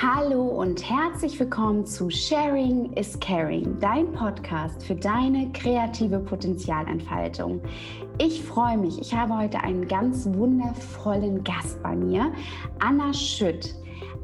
Hallo und herzlich willkommen zu Sharing is Caring, dein Podcast für deine kreative Potenzialentfaltung. Ich freue mich, ich habe heute einen ganz wundervollen Gast bei mir, Anna Schütt.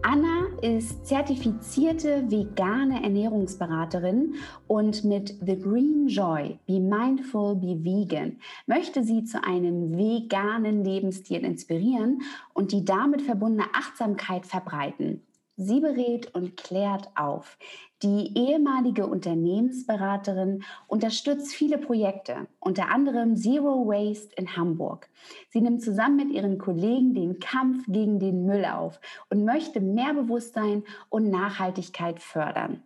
Anna ist zertifizierte vegane Ernährungsberaterin und mit The Green Joy, Be Mindful, Be Vegan, möchte sie zu einem veganen Lebensstil inspirieren und die damit verbundene Achtsamkeit verbreiten. Sie berät und klärt auf. Die ehemalige Unternehmensberaterin unterstützt viele Projekte, unter anderem Zero Waste in Hamburg. Sie nimmt zusammen mit ihren Kollegen den Kampf gegen den Müll auf und möchte mehr Bewusstsein und Nachhaltigkeit fördern.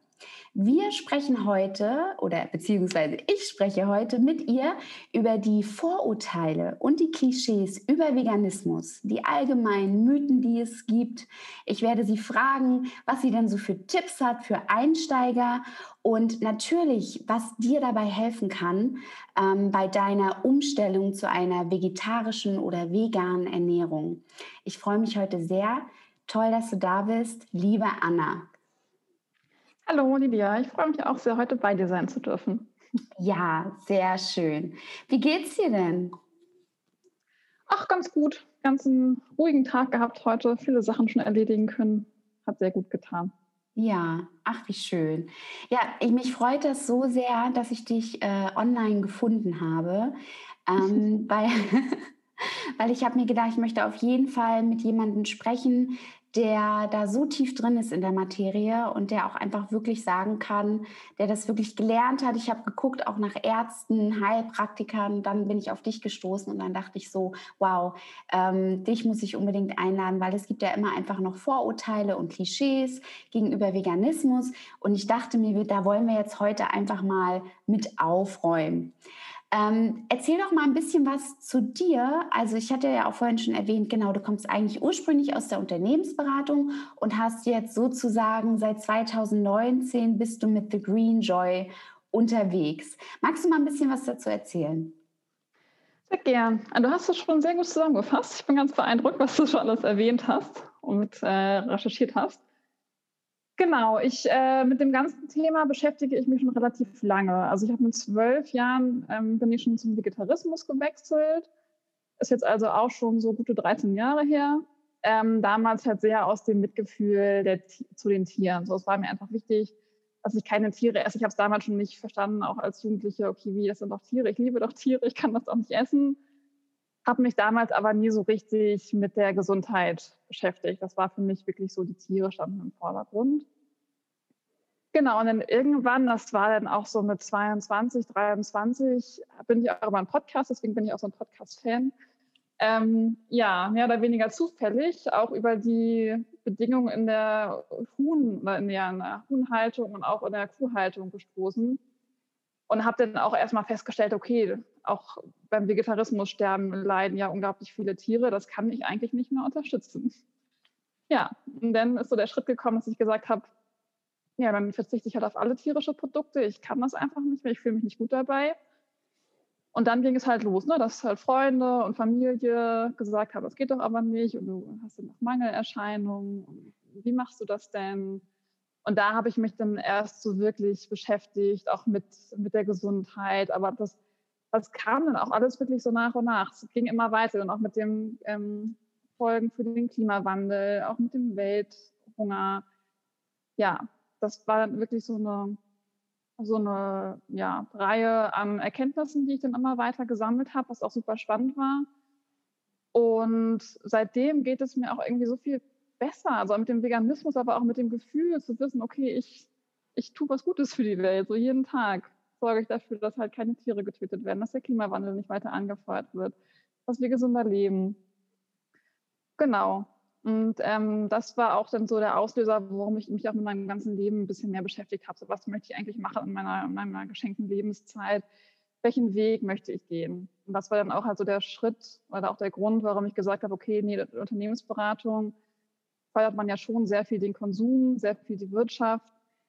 Wir sprechen heute oder beziehungsweise ich spreche heute mit ihr über die Vorurteile und die Klischees über Veganismus, die allgemeinen Mythen, die es gibt. Ich werde sie fragen, was sie denn so für Tipps hat für Einsteiger und natürlich, was dir dabei helfen kann ähm, bei deiner Umstellung zu einer vegetarischen oder veganen Ernährung. Ich freue mich heute sehr. Toll, dass du da bist, liebe Anna. Hallo Lydia, ich freue mich auch sehr, heute bei dir sein zu dürfen. Ja, sehr schön. Wie geht's dir denn? Ach, ganz gut. Ganz einen ruhigen Tag gehabt heute, viele Sachen schon erledigen können. Hat sehr gut getan. Ja, ach, wie schön. Ja, ich, mich freut das so sehr, dass ich dich äh, online gefunden habe. Ähm, weil, weil ich habe mir gedacht, ich möchte auf jeden Fall mit jemandem sprechen, der da so tief drin ist in der Materie und der auch einfach wirklich sagen kann, der das wirklich gelernt hat. Ich habe geguckt auch nach Ärzten, Heilpraktikern, dann bin ich auf dich gestoßen und dann dachte ich so, wow, ähm, dich muss ich unbedingt einladen, weil es gibt ja immer einfach noch Vorurteile und Klischees gegenüber Veganismus und ich dachte mir, da wollen wir jetzt heute einfach mal mit aufräumen. Ähm, erzähl doch mal ein bisschen was zu dir. Also ich hatte ja auch vorhin schon erwähnt, genau, du kommst eigentlich ursprünglich aus der Unternehmensberatung und hast jetzt sozusagen seit 2019 bist du mit The Green Joy unterwegs. Magst du mal ein bisschen was dazu erzählen? Sehr gern. Du hast es schon sehr gut zusammengefasst. Ich bin ganz beeindruckt, was du schon alles erwähnt hast und äh, recherchiert hast. Genau, ich äh, mit dem ganzen Thema beschäftige ich mich schon relativ lange. Also ich habe mit zwölf Jahren ähm, bin ich schon zum Vegetarismus gewechselt. Ist jetzt also auch schon so gute 13 Jahre her. Ähm, damals halt sehr aus dem Mitgefühl der, zu den Tieren. So, es war mir einfach wichtig, dass ich keine Tiere esse. Ich habe es damals schon nicht verstanden, auch als Jugendliche, okay, wie, das sind doch Tiere, ich liebe doch Tiere, ich kann das doch nicht essen. Habe mich damals aber nie so richtig mit der Gesundheit beschäftigt. Das war für mich wirklich so, die Tiere standen im Vordergrund. Genau, und dann irgendwann, das war dann auch so mit 22, 23, bin ich auch über einen Podcast, deswegen bin ich auch so ein Podcast-Fan. Ähm, ja, mehr oder weniger zufällig auch über die Bedingungen in der Huhn, in der Huhnhaltung und auch in der Kuhhaltung gestoßen und habe dann auch erstmal festgestellt, okay, auch beim Vegetarismus sterben, leiden ja unglaublich viele Tiere, das kann ich eigentlich nicht mehr unterstützen. Ja, und dann ist so der Schritt gekommen, dass ich gesagt habe, ja, dann verzichte ich halt auf alle tierische Produkte. Ich kann das einfach nicht mehr, ich fühle mich nicht gut dabei. Und dann ging es halt los, ne, dass halt Freunde und Familie gesagt haben, das geht doch aber nicht und du hast ja noch Mangelerscheinungen. Wie machst du das denn? Und da habe ich mich dann erst so wirklich beschäftigt, auch mit, mit der Gesundheit. Aber das, das kam dann auch alles wirklich so nach und nach. Es ging immer weiter und auch mit den ähm, Folgen für den Klimawandel, auch mit dem Welthunger. Ja, das war dann wirklich so eine, so eine ja, Reihe an Erkenntnissen, die ich dann immer weiter gesammelt habe, was auch super spannend war. Und seitdem geht es mir auch irgendwie so viel besser, also mit dem Veganismus, aber auch mit dem Gefühl zu wissen, okay, ich, ich tue was Gutes für die Welt, so jeden Tag sorge ich dafür, dass halt keine Tiere getötet werden, dass der Klimawandel nicht weiter angefeuert wird, dass wir gesünder leben. Genau. Und ähm, das war auch dann so der Auslöser, warum ich mich auch mit meinem ganzen Leben ein bisschen mehr beschäftigt habe. So, was möchte ich eigentlich machen in meiner, in meiner geschenkten Lebenszeit? Welchen Weg möchte ich gehen? Und das war dann auch halt so der Schritt oder auch der Grund, warum ich gesagt habe, okay, nee, Unternehmensberatung, fördert man ja schon sehr viel den Konsum, sehr viel die Wirtschaft.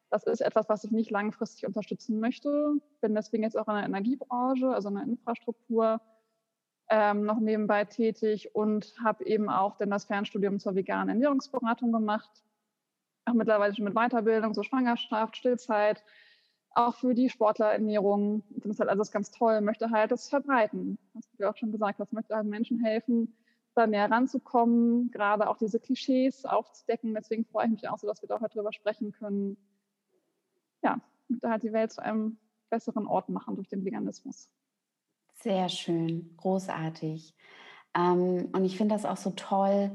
Das ist etwas, was ich nicht langfristig unterstützen möchte. Bin deswegen jetzt auch in der Energiebranche, also in der Infrastruktur, ähm, noch nebenbei tätig und habe eben auch dann das Fernstudium zur veganen Ernährungsberatung gemacht. auch mittlerweile schon mit Weiterbildung, so Schwangerschaft, Stillzeit, auch für die Sportlerernährung. Das ist halt alles ganz toll, möchte halt das verbreiten. Das du auch schon gesagt hast, möchte halt Menschen helfen, da näher ranzukommen, gerade auch diese Klischees aufzudecken. Deswegen freue ich mich auch so, dass wir da heute drüber sprechen können. Ja, möchte halt die Welt zu einem besseren Ort machen durch den Veganismus. Sehr schön, großartig. Ähm, und ich finde das auch so toll,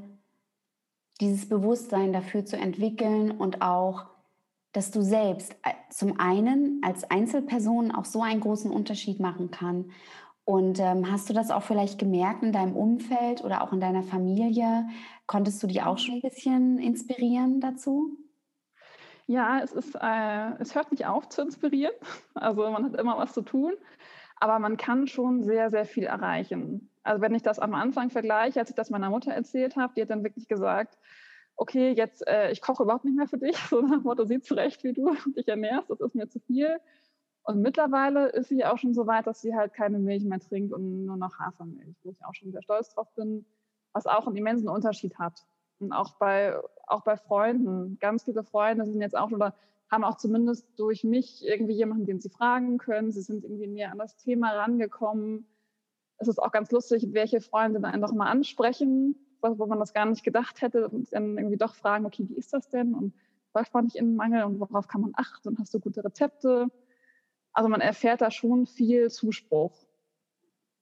dieses Bewusstsein dafür zu entwickeln und auch, dass du selbst äh, zum einen als Einzelperson auch so einen großen Unterschied machen kann. Und ähm, hast du das auch vielleicht gemerkt in deinem Umfeld oder auch in deiner Familie? Konntest du die auch schon ein bisschen inspirieren dazu? Ja, es, ist, äh, es hört nicht auf zu inspirieren. Also man hat immer was zu tun, aber man kann schon sehr, sehr viel erreichen. Also wenn ich das am Anfang vergleiche, als ich das meiner Mutter erzählt habe, die hat dann wirklich gesagt, okay, jetzt, äh, ich koche überhaupt nicht mehr für dich, so nach dem Motto, sieh zurecht, wie du dich ernährst, das ist mir zu viel. Und mittlerweile ist sie auch schon so weit, dass sie halt keine Milch mehr trinkt und nur noch Hafermilch, wo ich auch schon sehr stolz drauf bin, was auch einen immensen Unterschied hat. Und auch bei, auch bei Freunden, ganz viele Freunde sind jetzt auch oder haben auch zumindest durch mich irgendwie jemanden, den sie fragen können. Sie sind irgendwie näher an das Thema rangekommen es ist auch ganz lustig, welche Freunde dann einfach mal ansprechen, wo man das gar nicht gedacht hätte und dann irgendwie doch fragen, okay, wie ist das denn und läuft man nicht in den Mangel und worauf kann man achten und hast du gute Rezepte? Also man erfährt da schon viel Zuspruch.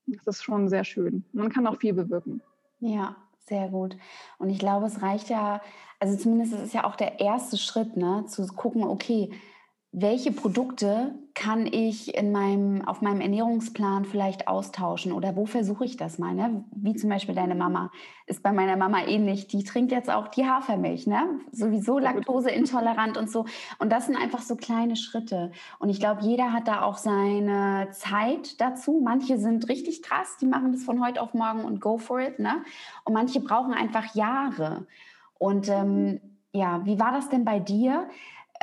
Das ist schon sehr schön. Man kann auch viel bewirken. Ja, sehr gut. Und ich glaube, es reicht ja, also zumindest ist es ja auch der erste Schritt, ne, zu gucken, okay, welche Produkte kann ich in meinem, auf meinem Ernährungsplan vielleicht austauschen oder wo versuche ich das mal? Ne? Wie zum Beispiel deine Mama ist bei meiner Mama ähnlich. Die trinkt jetzt auch die Hafermilch, ne? sowieso laktoseintolerant und so. Und das sind einfach so kleine Schritte. Und ich glaube, jeder hat da auch seine Zeit dazu. Manche sind richtig krass, die machen das von heute auf morgen und go for it. Ne? Und manche brauchen einfach Jahre. Und ähm, ja, wie war das denn bei dir?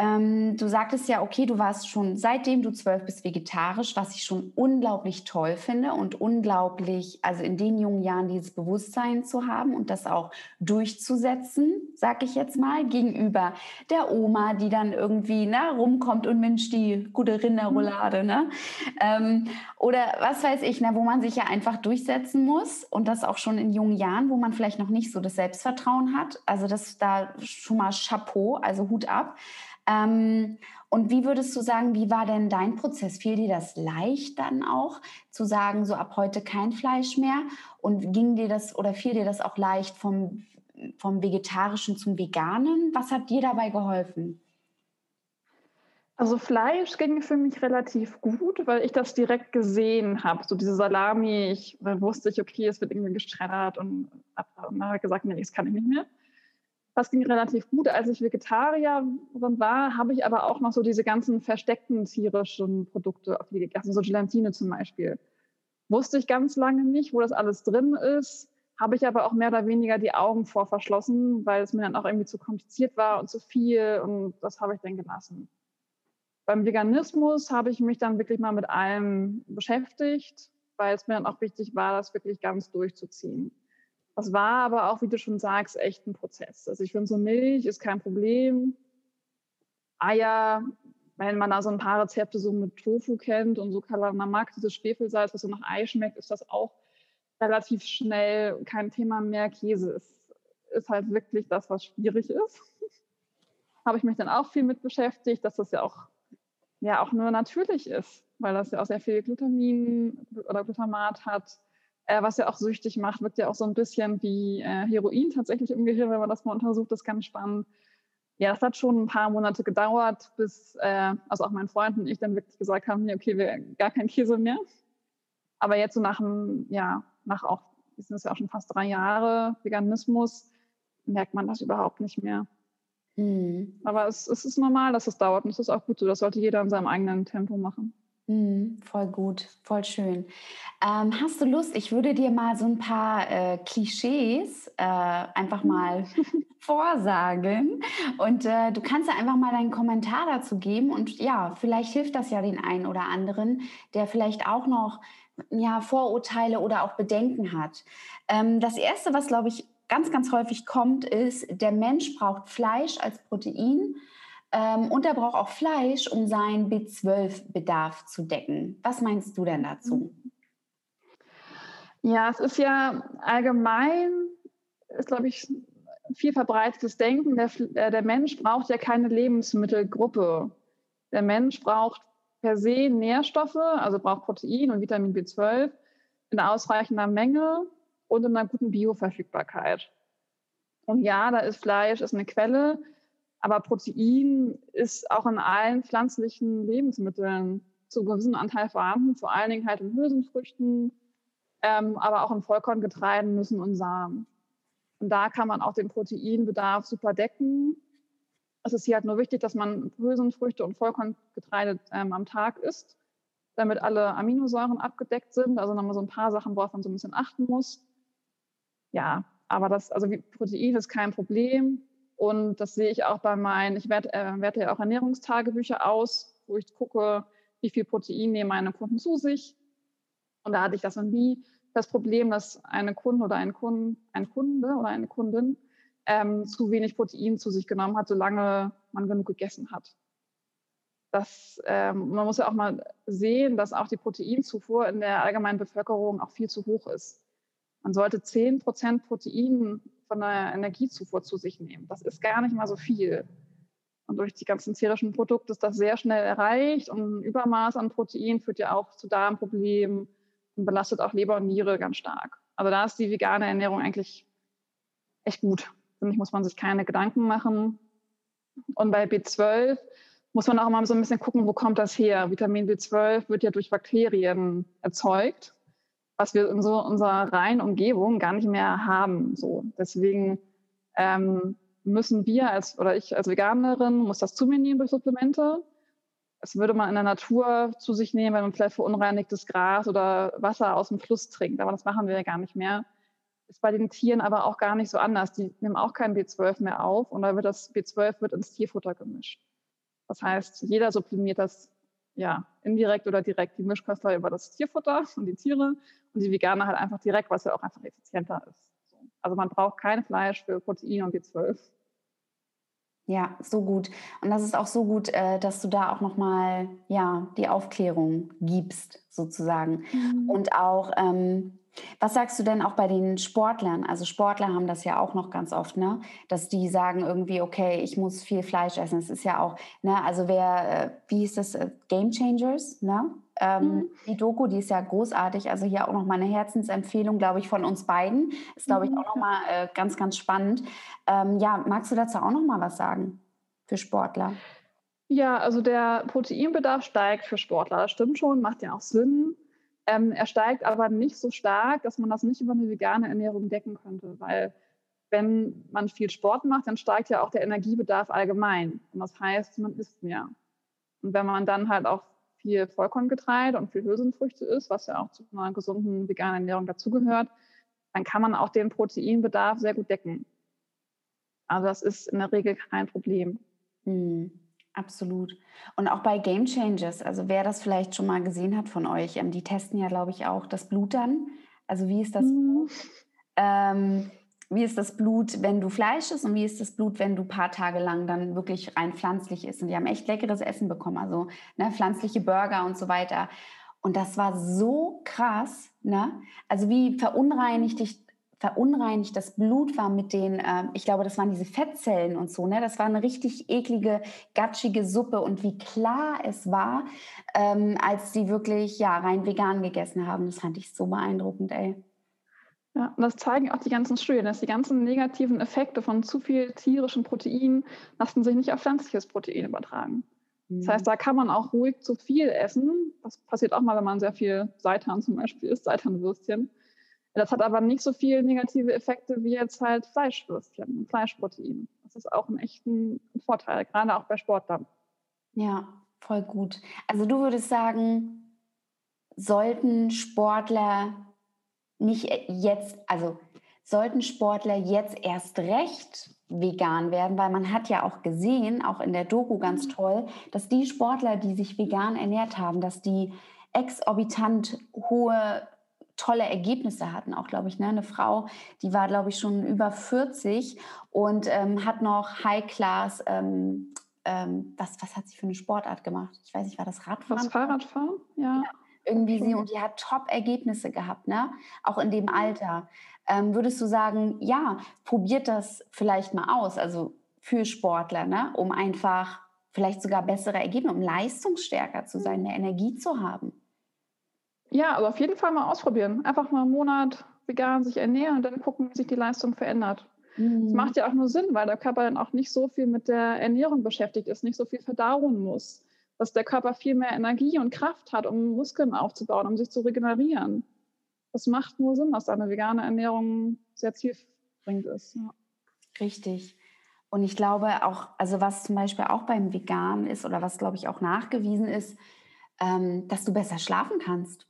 Ähm, du sagtest ja, okay, du warst schon seitdem du zwölf bist vegetarisch, was ich schon unglaublich toll finde und unglaublich, also in den jungen Jahren dieses Bewusstsein zu haben und das auch durchzusetzen, sag ich jetzt mal, gegenüber der Oma, die dann irgendwie ne, rumkommt und Mensch, die gute Rinderroulade, ne? Ähm, oder was weiß ich, ne, wo man sich ja einfach durchsetzen muss und das auch schon in jungen Jahren, wo man vielleicht noch nicht so das Selbstvertrauen hat. Also das da schon mal Chapeau, also Hut ab. Ähm, und wie würdest du sagen, wie war denn dein Prozess? Fiel dir das leicht dann auch zu sagen, so ab heute kein Fleisch mehr? Und ging dir das oder fiel dir das auch leicht vom, vom Vegetarischen zum Veganen? Was hat dir dabei geholfen? Also Fleisch ging für mich relativ gut, weil ich das direkt gesehen habe. So diese Salami, ich, wusste ich, okay, es wird irgendwie geschreddert und, habe ich gesagt, nee, das kann ich nicht mehr. Das ging relativ gut. Als ich Vegetarierin war, habe ich aber auch noch so diese ganzen versteckten tierischen Produkte gegessen, so Gelatine zum Beispiel. Wusste ich ganz lange nicht, wo das alles drin ist. Habe ich aber auch mehr oder weniger die Augen vor verschlossen, weil es mir dann auch irgendwie zu kompliziert war und zu viel und das habe ich dann gelassen. Beim Veganismus habe ich mich dann wirklich mal mit allem beschäftigt, weil es mir dann auch wichtig war, das wirklich ganz durchzuziehen. Das war aber auch, wie du schon sagst, echt ein Prozess. Also ich finde, so Milch ist kein Problem. Eier, wenn man da so ein paar Rezepte so mit Tofu kennt und so Kalamamak, dieses Schwefelsalz, was so nach Ei schmeckt, ist das auch relativ schnell kein Thema mehr. Käse ist, ist halt wirklich das, was schwierig ist. Habe ich mich dann auch viel mit beschäftigt, dass das ja auch, ja auch nur natürlich ist, weil das ja auch sehr viel Glutamin oder Glutamat hat äh, was ja auch süchtig macht, wirkt ja auch so ein bisschen wie äh, Heroin tatsächlich im Gehirn, wenn man das mal untersucht, das ist ganz spannend. Ja, das hat schon ein paar Monate gedauert, bis äh, also auch mein Freund und ich dann wirklich gesagt haben, nee, okay, wir gar kein Käse mehr. Aber jetzt so nach einem, ja, nach auch, sind es ja auch schon fast drei Jahre Veganismus, merkt man das überhaupt nicht mehr. Mhm. Aber es, es, ist normal, dass es dauert und es ist auch gut so. Das sollte jeder in seinem eigenen Tempo machen. Mhm, voll gut, voll schön. Ähm, hast du Lust? Ich würde dir mal so ein paar äh, Klischees äh, einfach mal vorsagen und äh, du kannst ja einfach mal deinen Kommentar dazu geben und ja, vielleicht hilft das ja den einen oder anderen, der vielleicht auch noch ja, Vorurteile oder auch Bedenken hat. Ähm, das erste, was glaube ich ganz, ganz häufig kommt, ist, der Mensch braucht Fleisch als Protein und er braucht auch Fleisch, um seinen B12-Bedarf zu decken. Was meinst du denn dazu? Ja, es ist ja allgemein, ist glaube ich viel verbreitetes Denken. Der, äh, der Mensch braucht ja keine Lebensmittelgruppe. Der Mensch braucht per se Nährstoffe, also braucht Protein und Vitamin B12 in ausreichender Menge und in einer guten Bioverfügbarkeit. Und ja, da ist Fleisch ist eine Quelle, aber Protein ist auch in allen pflanzlichen Lebensmitteln zu gewissen Anteil vorhanden, vor allen Dingen halt in Hülsenfrüchten, ähm, aber auch in Vollkorngetreiden, Nüssen und Samen. Und da kann man auch den Proteinbedarf super decken. Es ist hier halt nur wichtig, dass man Hülsenfrüchte und Vollkorngetreide ähm, am Tag isst, damit alle Aminosäuren abgedeckt sind. Also nochmal so ein paar Sachen, worauf man so ein bisschen achten muss. Ja, aber das, also Protein ist kein Problem. Und das sehe ich auch bei meinen, ich werte, äh, werte ja auch Ernährungstagebücher aus, wo ich gucke, wie viel Protein nehmen meine Kunden zu sich. Und da hatte ich das noch nie das Problem, dass eine Kunde oder ein, Kunde, ein Kunde oder eine Kundin ähm, zu wenig Protein zu sich genommen hat, solange man genug gegessen hat. Das, ähm, man muss ja auch mal sehen, dass auch die Proteinzufuhr in der allgemeinen Bevölkerung auch viel zu hoch ist. Man sollte 10 Prozent Protein von der Energiezufuhr zu sich nehmen. Das ist gar nicht mal so viel. Und durch die ganzen tierischen Produkte ist das sehr schnell erreicht. Und ein Übermaß an Protein führt ja auch zu Darmproblemen, und belastet auch Leber und Niere ganz stark. Also da ist die vegane Ernährung eigentlich echt gut. Finde ich, muss man sich keine Gedanken machen. Und bei B12 muss man auch immer so ein bisschen gucken, wo kommt das her? Vitamin B12 wird ja durch Bakterien erzeugt, was wir in so unserer reinen Umgebung gar nicht mehr haben. So. Deswegen ähm, müssen wir als, oder ich als Veganerin muss das zu mir nehmen durch Supplemente das würde man in der Natur zu sich nehmen, wenn man vielleicht verunreinigtes Gras oder Wasser aus dem Fluss trinkt. Aber das machen wir ja gar nicht mehr. Ist bei den Tieren aber auch gar nicht so anders. Die nehmen auch kein B12 mehr auf und da wird das B12 wird ins Tierfutter gemischt. Das heißt, jeder sublimiert das ja indirekt oder direkt die Mischköstler über das Tierfutter und die Tiere und die Veganer halt einfach direkt, was ja auch einfach effizienter ist. Also man braucht kein Fleisch für Protein und B12. Ja, so gut. Und das ist auch so gut, äh, dass du da auch nochmal ja, die Aufklärung gibst, sozusagen. Mhm. Und auch, ähm, was sagst du denn auch bei den Sportlern? Also Sportler haben das ja auch noch ganz oft, ne? Dass die sagen irgendwie, okay, ich muss viel Fleisch essen. Das ist ja auch, ne, also wer, äh, wie hieß das, äh, Game Changers, ne? Ähm, mhm. Die Doku, die ist ja großartig. Also hier auch noch mal eine Herzensempfehlung, glaube ich, von uns beiden. Ist, glaube ich, auch noch mal äh, ganz, ganz spannend. Ähm, ja, magst du dazu auch noch mal was sagen für Sportler? Ja, also der Proteinbedarf steigt für Sportler. Das stimmt schon, macht ja auch Sinn. Ähm, er steigt aber nicht so stark, dass man das nicht über eine vegane Ernährung decken könnte, weil wenn man viel Sport macht, dann steigt ja auch der Energiebedarf allgemein. Und das heißt, man isst mehr. Und wenn man dann halt auch viel Vollkorngetreide und viel Hülsenfrüchte isst, was ja auch zu einer gesunden veganen Ernährung dazugehört, dann kann man auch den Proteinbedarf sehr gut decken. Also das ist in der Regel kein Problem. Mhm. Absolut. Und auch bei Game Changers, also wer das vielleicht schon mal gesehen hat von euch, ähm, die testen ja, glaube ich, auch das Blut dann. Also wie ist das? Mhm. Ähm, wie ist das Blut, wenn du Fleisch isst und wie ist das Blut, wenn du ein paar Tage lang dann wirklich rein pflanzlich isst. Und die haben echt leckeres Essen bekommen, also ne, pflanzliche Burger und so weiter. Und das war so krass, ne? Also wie verunreinigt dich verunreinigt das Blut war mit den, äh, ich glaube, das waren diese Fettzellen und so, ne? Das war eine richtig eklige, gatschige Suppe und wie klar es war, ähm, als sie wirklich ja rein vegan gegessen haben. Das fand ich so beeindruckend, ey. Ja, und das zeigen auch die ganzen Studien, dass die ganzen negativen Effekte von zu viel tierischen Protein lassen sich nicht auf pflanzliches Protein übertragen. Das heißt, mhm. da kann man auch ruhig zu viel essen. Das passiert auch mal, wenn man sehr viel Seitan zum Beispiel isst, Seitanwürstchen. Das hat aber nicht so viele negative Effekte wie jetzt halt Fleischwürstchen, Fleischprotein. Das ist auch ein echter Vorteil, gerade auch bei Sportlern. Ja, voll gut. Also du würdest sagen, sollten Sportler nicht jetzt, also sollten Sportler jetzt erst recht vegan werden, weil man hat ja auch gesehen, auch in der Doku ganz mhm. toll, dass die Sportler, die sich vegan ernährt haben, dass die exorbitant hohe tolle Ergebnisse hatten. Auch, glaube ich, ne? eine Frau, die war, glaube ich, schon über 40 und ähm, hat noch High-Class, ähm, ähm, was, was hat sie für eine Sportart gemacht? Ich weiß nicht, war das Radfahren? Das Fahrradfahren, ja. ja irgendwie sie und die hat Top-Ergebnisse gehabt, ne? Auch in dem Alter. Ähm, würdest du sagen, ja, probiert das vielleicht mal aus, also für Sportler, ne? Um einfach vielleicht sogar bessere Ergebnisse, um leistungsstärker zu sein, mehr Energie zu haben? Ja, also auf jeden Fall mal ausprobieren. Einfach mal einen Monat vegan sich ernähren und dann gucken, wie sich die Leistung verändert. Das mhm. macht ja auch nur Sinn, weil der Körper dann auch nicht so viel mit der Ernährung beschäftigt ist, nicht so viel verdauen muss dass der Körper viel mehr Energie und Kraft hat, um Muskeln aufzubauen, um sich zu regenerieren. Das macht nur Sinn, dass eine vegane Ernährung sehr zielführend ist. Ja. Richtig. Und ich glaube auch, also was zum Beispiel auch beim Vegan ist oder was, glaube ich, auch nachgewiesen ist, ähm, dass du besser schlafen kannst.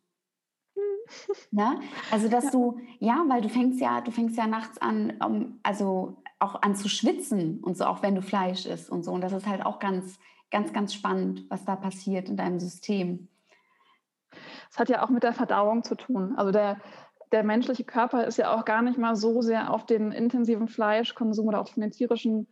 Ne? Also dass ja. du, ja, weil du fängst ja, du fängst ja nachts an, um, also auch an zu schwitzen und so, auch wenn du Fleisch isst und so. Und das ist halt auch ganz ganz, ganz spannend, was da passiert in deinem System. Es hat ja auch mit der Verdauung zu tun. Also der, der menschliche Körper ist ja auch gar nicht mal so sehr auf den intensiven Fleischkonsum oder auf den tierischen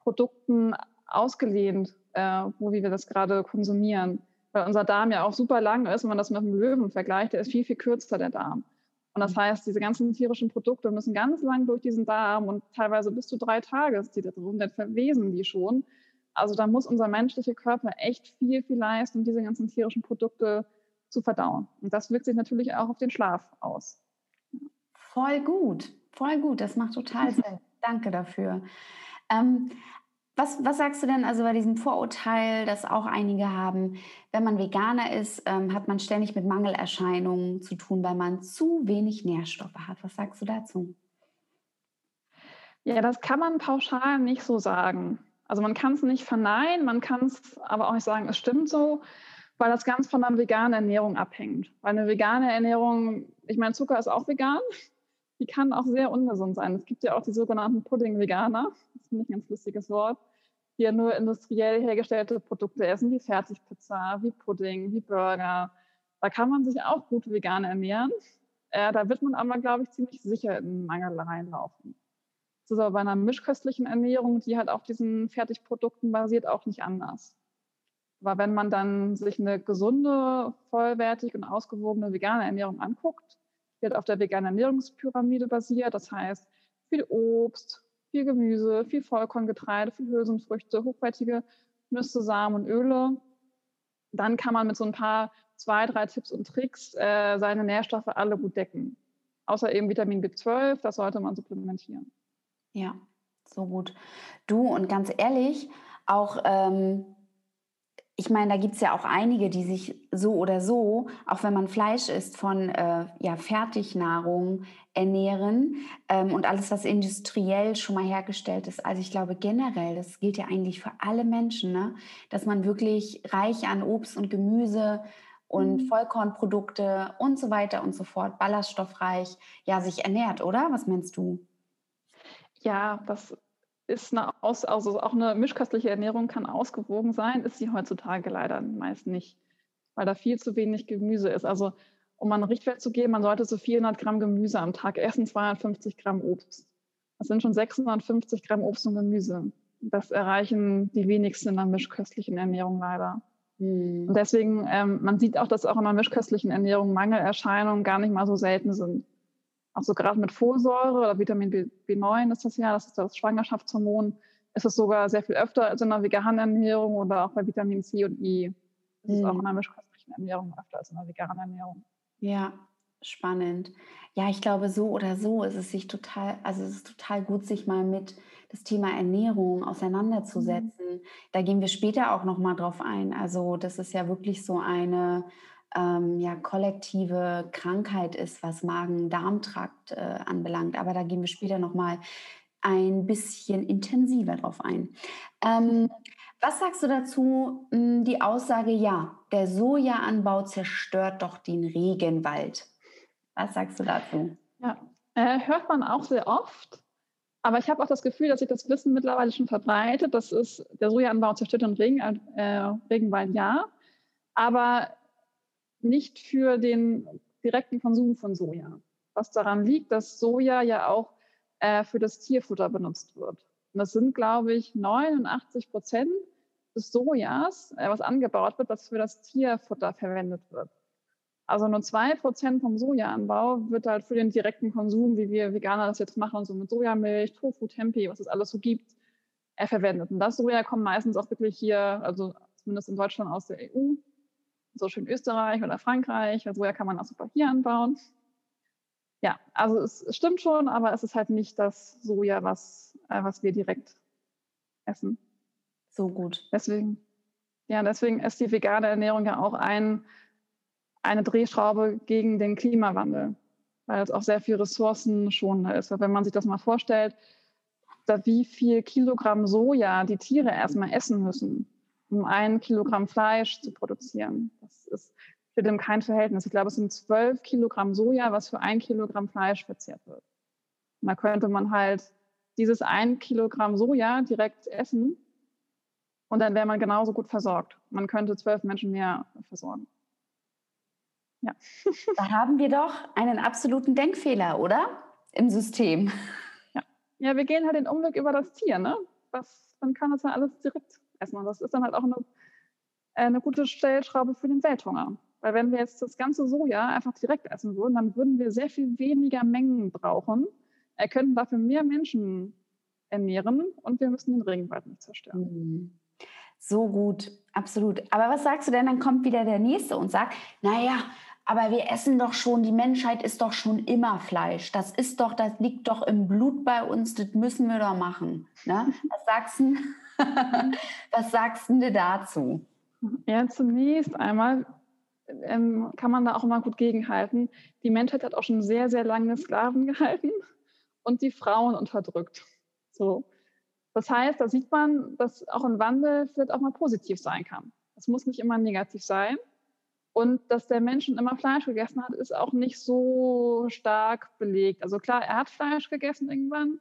Produkten ausgelehnt, äh, wo wie wir das gerade konsumieren. Weil unser Darm ja auch super lang ist, wenn man das mit einem Löwen vergleicht, der ist viel, viel kürzer, der Darm. Und das mhm. heißt, diese ganzen tierischen Produkte müssen ganz lang durch diesen Darm und teilweise bis zu drei Tage ist die da drin, dann verwesen die schon. Also da muss unser menschlicher Körper echt viel, viel leisten, um diese ganzen tierischen Produkte zu verdauen. Und das wirkt sich natürlich auch auf den Schlaf aus. Voll gut, voll gut. Das macht total Sinn. Danke dafür. Ähm, was, was, sagst du denn also bei diesem Vorurteil, das auch einige haben, wenn man Veganer ist, ähm, hat man ständig mit Mangelerscheinungen zu tun, weil man zu wenig Nährstoffe hat. Was sagst du dazu? Ja, das kann man pauschal nicht so sagen. Also man kann es nicht verneinen, man kann es aber auch nicht sagen, es stimmt so, weil das ganz von einer veganen Ernährung abhängt. Weil eine vegane Ernährung, ich meine, Zucker ist auch vegan, die kann auch sehr ungesund sein. Es gibt ja auch die sogenannten Pudding-Veganer, das finde ich ein ganz lustiges Wort, die ja nur industriell hergestellte Produkte essen, wie Fertigpizza, wie Pudding, wie Burger. Da kann man sich auch gut vegan ernähren. Äh, da wird man aber, glaube ich, ziemlich sicher in Mangel reinlaufen. Das ist aber bei einer mischköstlichen Ernährung, die halt auf diesen Fertigprodukten basiert, auch nicht anders. Aber wenn man dann sich eine gesunde, vollwertig und ausgewogene vegane Ernährung anguckt, halt auf der veganen Ernährungspyramide basiert, das heißt viel Obst, viel Gemüse, viel Vollkorngetreide, viel Hülsenfrüchte, hochwertige Nüsse, Samen und Öle, dann kann man mit so ein paar zwei, drei Tipps und Tricks äh, seine Nährstoffe alle gut decken. Außer eben Vitamin B12, das sollte man supplementieren. Ja, so gut. Du und ganz ehrlich, auch, ähm, ich meine, da gibt es ja auch einige, die sich so oder so, auch wenn man Fleisch isst, von äh, ja, Fertignahrung ernähren ähm, und alles, was industriell schon mal hergestellt ist. Also ich glaube generell, das gilt ja eigentlich für alle Menschen, ne? dass man wirklich reich an Obst und Gemüse und mhm. Vollkornprodukte und so weiter und so fort, ballaststoffreich, ja, sich ernährt, oder? Was meinst du? Ja, das ist eine Aus also auch eine mischköstliche Ernährung kann ausgewogen sein, ist sie heutzutage leider meist nicht, weil da viel zu wenig Gemüse ist. Also um einen Richtwert zu geben, man sollte so 400 Gramm Gemüse am Tag essen, 250 Gramm Obst. Das sind schon 650 Gramm Obst und Gemüse. Das erreichen die wenigsten in einer mischköstlichen Ernährung leider. Hm. Und deswegen, ähm, man sieht auch, dass auch in einer mischköstlichen Ernährung Mangelerscheinungen gar nicht mal so selten sind also gerade mit Folsäure oder Vitamin B, 9 ist das ja, das ist das Schwangerschaftshormon, ist es sogar sehr viel öfter als in einer veganen Ernährung oder auch bei Vitamin C und E. Das mhm. ist auch in einer mischköstlichen Ernährung öfter als in einer veganen Ernährung. Ja, spannend. Ja, ich glaube, so oder so ist es sich total, also es ist total gut, sich mal mit das Thema Ernährung auseinanderzusetzen. Mhm. Da gehen wir später auch nochmal drauf ein. Also das ist ja wirklich so eine ähm, ja, kollektive Krankheit ist, was Magen-Darm-Trakt äh, anbelangt. Aber da gehen wir später nochmal ein bisschen intensiver drauf ein. Ähm, was sagst du dazu, hm, die Aussage, ja, der Sojaanbau zerstört doch den Regenwald? Was sagst du dazu? Ja, äh, hört man auch sehr oft. Aber ich habe auch das Gefühl, dass sich das Wissen mittlerweile schon verbreitet. Das ist, der Sojaanbau zerstört den Regen, äh, Regenwald, ja. Aber nicht für den direkten Konsum von Soja. Was daran liegt, dass Soja ja auch äh, für das Tierfutter benutzt wird. Und das sind, glaube ich, 89 Prozent des Sojas, äh, was angebaut wird, das für das Tierfutter verwendet wird. Also nur zwei Prozent vom Sojaanbau wird halt für den direkten Konsum, wie wir Veganer das jetzt machen, so mit Sojamilch, Tofu, Tempeh, was es alles so gibt, äh, verwendet. Und das Soja kommt meistens auch wirklich hier, also zumindest in Deutschland aus der EU, so schön Österreich oder Frankreich, weil Soja kann man auch super hier anbauen. Ja, also es stimmt schon, aber es ist halt nicht das Soja, was, äh, was wir direkt essen. So gut. Deswegen, ja, deswegen ist die vegane Ernährung ja auch ein, eine Drehschraube gegen den Klimawandel, weil es auch sehr viel ressourcenschonender ist. wenn man sich das mal vorstellt, da wie viel Kilogramm Soja die Tiere erstmal essen müssen, um ein Kilogramm Fleisch zu produzieren. Das ist für dem kein Verhältnis. Ich glaube, es sind zwölf Kilogramm Soja, was für ein Kilogramm Fleisch verzehrt wird. Und da könnte man halt dieses ein Kilogramm Soja direkt essen und dann wäre man genauso gut versorgt. Man könnte zwölf Menschen mehr versorgen. Ja. Da haben wir doch einen absoluten Denkfehler, oder? Im System. Ja, ja wir gehen halt den Umweg über das Tier, ne? Was, man kann das ja alles direkt essen. Und das ist dann halt auch eine, äh, eine gute Stellschraube für den Welthunger. Weil wenn wir jetzt das ganze Soja einfach direkt essen würden, dann würden wir sehr viel weniger Mengen brauchen, Er könnten dafür mehr Menschen ernähren und wir müssen den Regenwald nicht zerstören. Mhm. So gut, absolut. Aber was sagst du denn? Dann kommt wieder der Nächste und sagt, naja, aber wir essen doch schon, die Menschheit ist doch schon immer Fleisch. Das ist doch, das liegt doch im Blut bei uns, das müssen wir doch machen. Ne? Was sagst du, was sagst du dazu? Ja, zunächst einmal ähm, kann man da auch immer gut gegenhalten. Die Menschheit hat auch schon sehr, sehr lange Sklaven gehalten und die Frauen unterdrückt. So. Das heißt, da sieht man, dass auch ein Wandel vielleicht auch mal positiv sein kann. Es muss nicht immer negativ sein. Und dass der Mensch schon immer Fleisch gegessen hat, ist auch nicht so stark belegt. Also klar, er hat Fleisch gegessen irgendwann,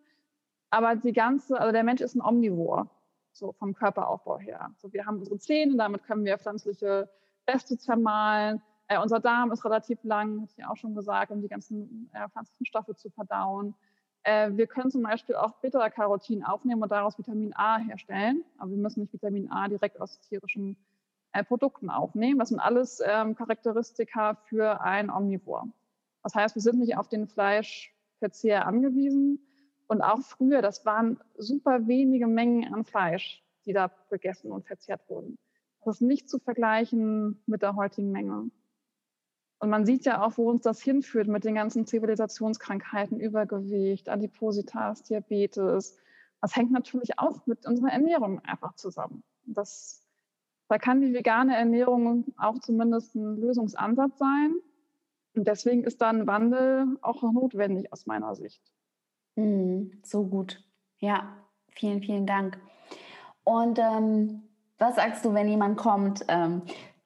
aber die ganze, also der Mensch ist ein Omnivor, so vom Körperaufbau her. So wir haben unsere Zähne, damit können wir pflanzliche Reste zermahlen. Äh, unser Darm ist relativ lang, hatte ich ja auch schon gesagt, um die ganzen äh, pflanzlichen Stoffe zu verdauen. Äh, wir können zum Beispiel auch Beta-Carotin aufnehmen und daraus Vitamin A herstellen. Aber wir müssen nicht Vitamin A direkt aus tierischen äh, Produkten aufnehmen. Das sind alles ähm, Charakteristika für ein Omnivor. Das heißt, wir sind nicht auf den Fleischverzehr angewiesen. Und auch früher, das waren super wenige Mengen an Fleisch, die da gegessen und verzehrt wurden. Das ist nicht zu vergleichen mit der heutigen Menge. Und man sieht ja auch, wo uns das hinführt mit den ganzen Zivilisationskrankheiten, Übergewicht, Adipositas, Diabetes. Das hängt natürlich auch mit unserer Ernährung einfach zusammen. Das, da kann die vegane Ernährung auch zumindest ein Lösungsansatz sein. Und deswegen ist da ein Wandel auch notwendig aus meiner Sicht. Mm, so gut. Ja, vielen, vielen Dank. Und ähm, was sagst du, wenn jemand kommt? Ähm,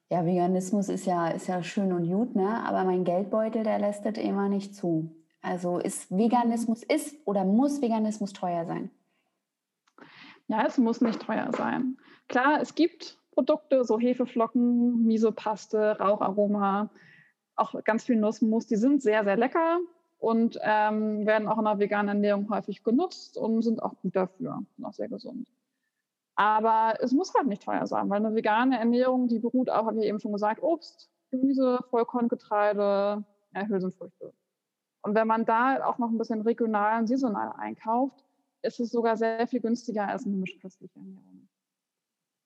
ja, Veganismus ist ja, ist ja schön und gut, ne? aber mein Geldbeutel, der lässt das immer nicht zu. Also ist Veganismus, ist oder muss Veganismus teuer sein? Ja, es muss nicht teuer sein. Klar, es gibt Produkte, so Hefeflocken, Misopaste, Raucharoma, auch ganz viel Nussmus, die sind sehr, sehr lecker und ähm, werden auch in der veganen Ernährung häufig genutzt und sind auch gut dafür und auch sehr gesund. Aber es muss halt nicht teuer sein, weil eine vegane Ernährung, die beruht auch, habe ich eben schon gesagt, Obst, Gemüse, Vollkorngetreide, ja, Hülsenfrüchte. Und wenn man da auch noch ein bisschen regional und saisonal einkauft, ist es sogar sehr viel günstiger als eine mischköstliche Ernährung.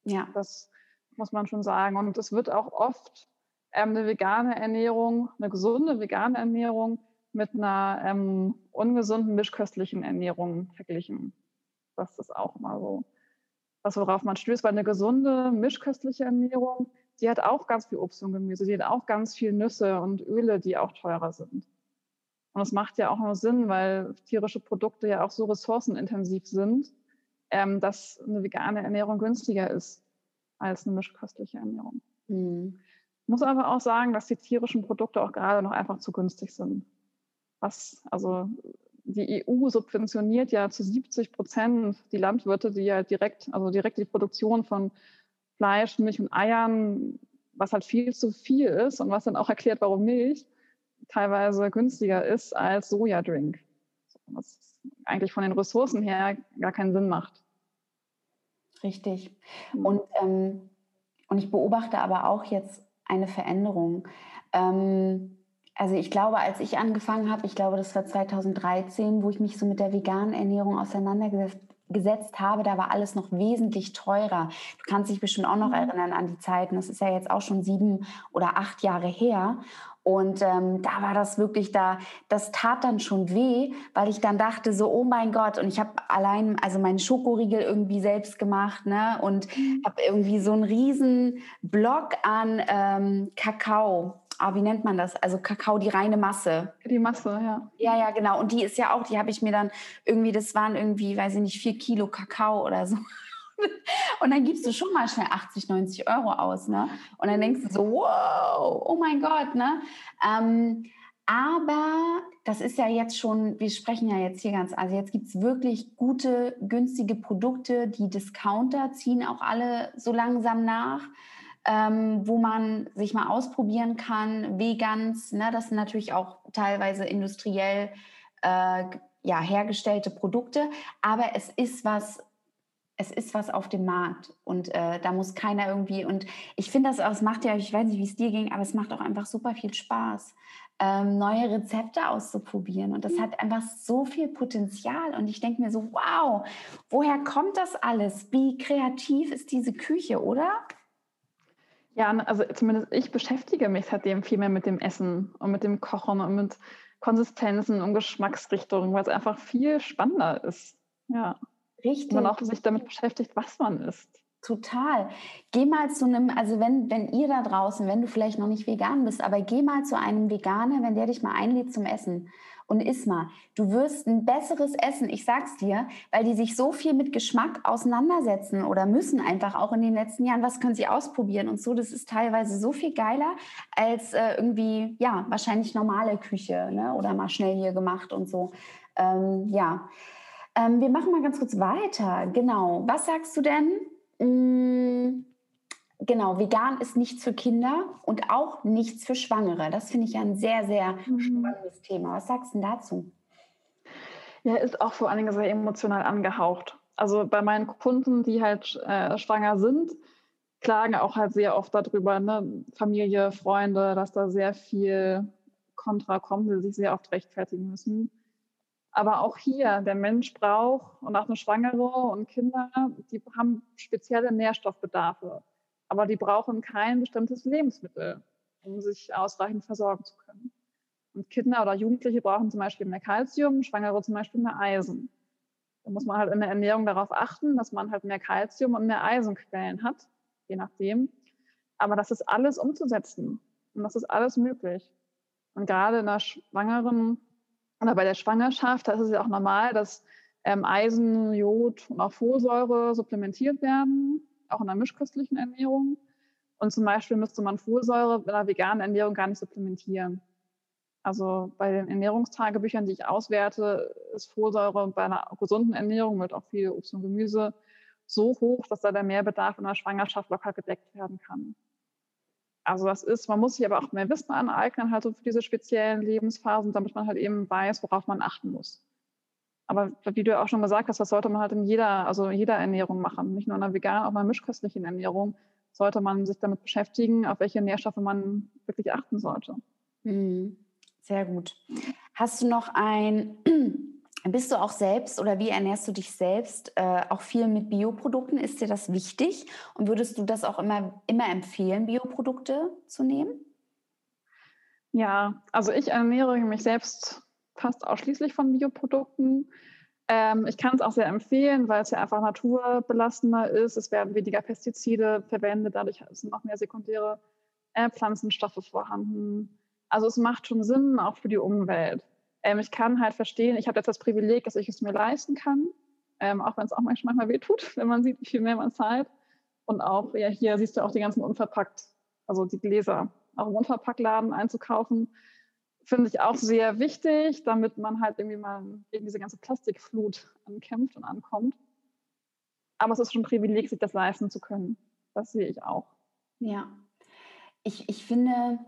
Ja. Das muss man schon sagen. Und es wird auch oft ähm, eine vegane Ernährung, eine gesunde vegane Ernährung mit einer ähm, ungesunden mischköstlichen Ernährung verglichen. Das ist auch mal so was worauf man stößt, weil eine gesunde, mischköstliche Ernährung, die hat auch ganz viel Obst und Gemüse, die hat auch ganz viel Nüsse und Öle, die auch teurer sind. Und das macht ja auch nur Sinn, weil tierische Produkte ja auch so ressourcenintensiv sind, ähm, dass eine vegane Ernährung günstiger ist als eine mischköstliche Ernährung. Mhm. Ich muss aber auch sagen, dass die tierischen Produkte auch gerade noch einfach zu günstig sind. Was, also die EU subventioniert ja zu 70 Prozent die Landwirte, die ja direkt, also direkt die Produktion von Fleisch, Milch und Eiern, was halt viel zu viel ist und was dann auch erklärt, warum Milch teilweise günstiger ist als Sojadrink. Was eigentlich von den Ressourcen her gar keinen Sinn macht. Richtig. Mhm. Und, ähm, und ich beobachte aber auch jetzt eine Veränderung. Ähm, also ich glaube, als ich angefangen habe, ich glaube, das war 2013, wo ich mich so mit der veganen Ernährung auseinandergesetzt gesetzt habe, da war alles noch wesentlich teurer. Du kannst dich bestimmt auch noch mhm. erinnern an die Zeiten. Das ist ja jetzt auch schon sieben oder acht Jahre her. Und ähm, da war das wirklich da, das tat dann schon weh, weil ich dann dachte so, oh mein Gott, und ich habe allein, also meinen Schokoriegel irgendwie selbst gemacht, ne, und mhm. habe irgendwie so einen riesen Block an ähm, Kakao ah, wie nennt man das? Also Kakao, die reine Masse. Die Masse, ja. Ja, ja, genau. Und die ist ja auch, die habe ich mir dann irgendwie, das waren irgendwie, weiß ich nicht, vier Kilo Kakao oder so. Und dann gibst du schon mal schnell 80, 90 Euro aus, ne? Und dann denkst du so, wow, oh mein Gott, ne? Ähm, aber das ist ja jetzt schon, wir sprechen ja jetzt hier ganz, also jetzt gibt es wirklich gute, günstige Produkte. Die Discounter ziehen auch alle so langsam nach ähm, wo man sich mal ausprobieren kann. Vegans, ne, das sind natürlich auch teilweise industriell äh, ja, hergestellte Produkte, aber es ist was es ist was auf dem Markt und äh, da muss keiner irgendwie und ich finde das auch, es macht ja, ich weiß nicht, wie es dir ging, aber es macht auch einfach super viel Spaß, ähm, neue Rezepte auszuprobieren und das hat einfach so viel Potenzial und ich denke mir so, wow, woher kommt das alles? Wie kreativ ist diese Küche, oder? Ja, also zumindest ich beschäftige mich seitdem viel mehr mit dem Essen und mit dem Kochen und mit Konsistenzen und Geschmacksrichtungen, weil es einfach viel spannender ist. Ja. Richtig. Und man auch sich damit beschäftigt, was man isst. Total. Geh mal zu einem, also wenn, wenn ihr da draußen, wenn du vielleicht noch nicht vegan bist, aber geh mal zu einem Veganer, wenn der dich mal einlädt zum Essen und iss mal. Du wirst ein besseres Essen, ich sag's dir, weil die sich so viel mit Geschmack auseinandersetzen oder müssen einfach auch in den letzten Jahren, was können sie ausprobieren und so. Das ist teilweise so viel geiler als äh, irgendwie, ja, wahrscheinlich normale Küche ne? oder mal schnell hier gemacht und so. Ähm, ja. Ähm, wir machen mal ganz kurz weiter. Genau. Was sagst du denn? Mmh genau, vegan ist nichts für Kinder und auch nichts für Schwangere. Das finde ich ja ein sehr, sehr mhm. spannendes Thema. Was sagst du dazu? Ja, ist auch vor allen Dingen sehr emotional angehaucht. Also bei meinen Kunden, die halt äh, schwanger sind, klagen auch halt sehr oft darüber, ne? Familie, Freunde, dass da sehr viel Kontra kommt, die sich sehr oft rechtfertigen müssen. Aber auch hier, der Mensch braucht und auch eine Schwangere und Kinder, die haben spezielle Nährstoffbedarfe aber die brauchen kein bestimmtes Lebensmittel, um sich ausreichend versorgen zu können. Und Kinder oder Jugendliche brauchen zum Beispiel mehr Kalzium, Schwangere zum Beispiel mehr Eisen. Da muss man halt in der Ernährung darauf achten, dass man halt mehr Kalzium und mehr Eisenquellen hat, je nachdem. Aber das ist alles umzusetzen und das ist alles möglich. Und gerade in der Schwangeren oder bei der Schwangerschaft, da ist es ja auch normal, dass ähm, Eisen, Jod und auch Folsäure supplementiert werden auch in der mischköstlichen Ernährung. Und zum Beispiel müsste man Folsäure bei einer veganen Ernährung gar nicht supplementieren. Also bei den Ernährungstagebüchern, die ich auswerte, ist Folsäure bei einer gesunden Ernährung mit auch viel Obst und Gemüse so hoch, dass da der Mehrbedarf in der Schwangerschaft locker gedeckt werden kann. Also das ist, man muss sich aber auch mehr Wissen aneignen, halt so für diese speziellen Lebensphasen, damit man halt eben weiß, worauf man achten muss. Aber wie du auch schon gesagt hast, das sollte man halt in jeder, also jeder Ernährung machen. Nicht nur in einer veganen, auch in einer mischköstlichen Ernährung sollte man sich damit beschäftigen, auf welche Nährstoffe man wirklich achten sollte. Mhm. Sehr gut. Hast du noch ein, bist du auch selbst oder wie ernährst du dich selbst äh, auch viel mit Bioprodukten? Ist dir das wichtig? Und würdest du das auch immer, immer empfehlen, Bioprodukte zu nehmen? Ja, also ich ernähre mich selbst fast ausschließlich von Bioprodukten. Ähm, ich kann es auch sehr empfehlen, weil es ja einfach naturbelastender ist. Es werden weniger Pestizide verwendet, dadurch sind noch mehr sekundäre äh, Pflanzenstoffe vorhanden. Also es macht schon Sinn, auch für die Umwelt. Ähm, ich kann halt verstehen, ich habe jetzt das Privileg, dass ich es mir leisten kann, ähm, auch wenn es auch manchmal wehtut, wenn man sieht, wie viel mehr man zahlt. Und auch, ja, hier siehst du auch die ganzen unverpackt, also die Gläser, auch im Unverpacktladen einzukaufen finde ich auch sehr wichtig, damit man halt irgendwie mal gegen diese ganze Plastikflut ankämpft und ankommt. Aber es ist schon ein Privileg, sich das leisten zu können. Das sehe ich auch. Ja. Ich, ich finde,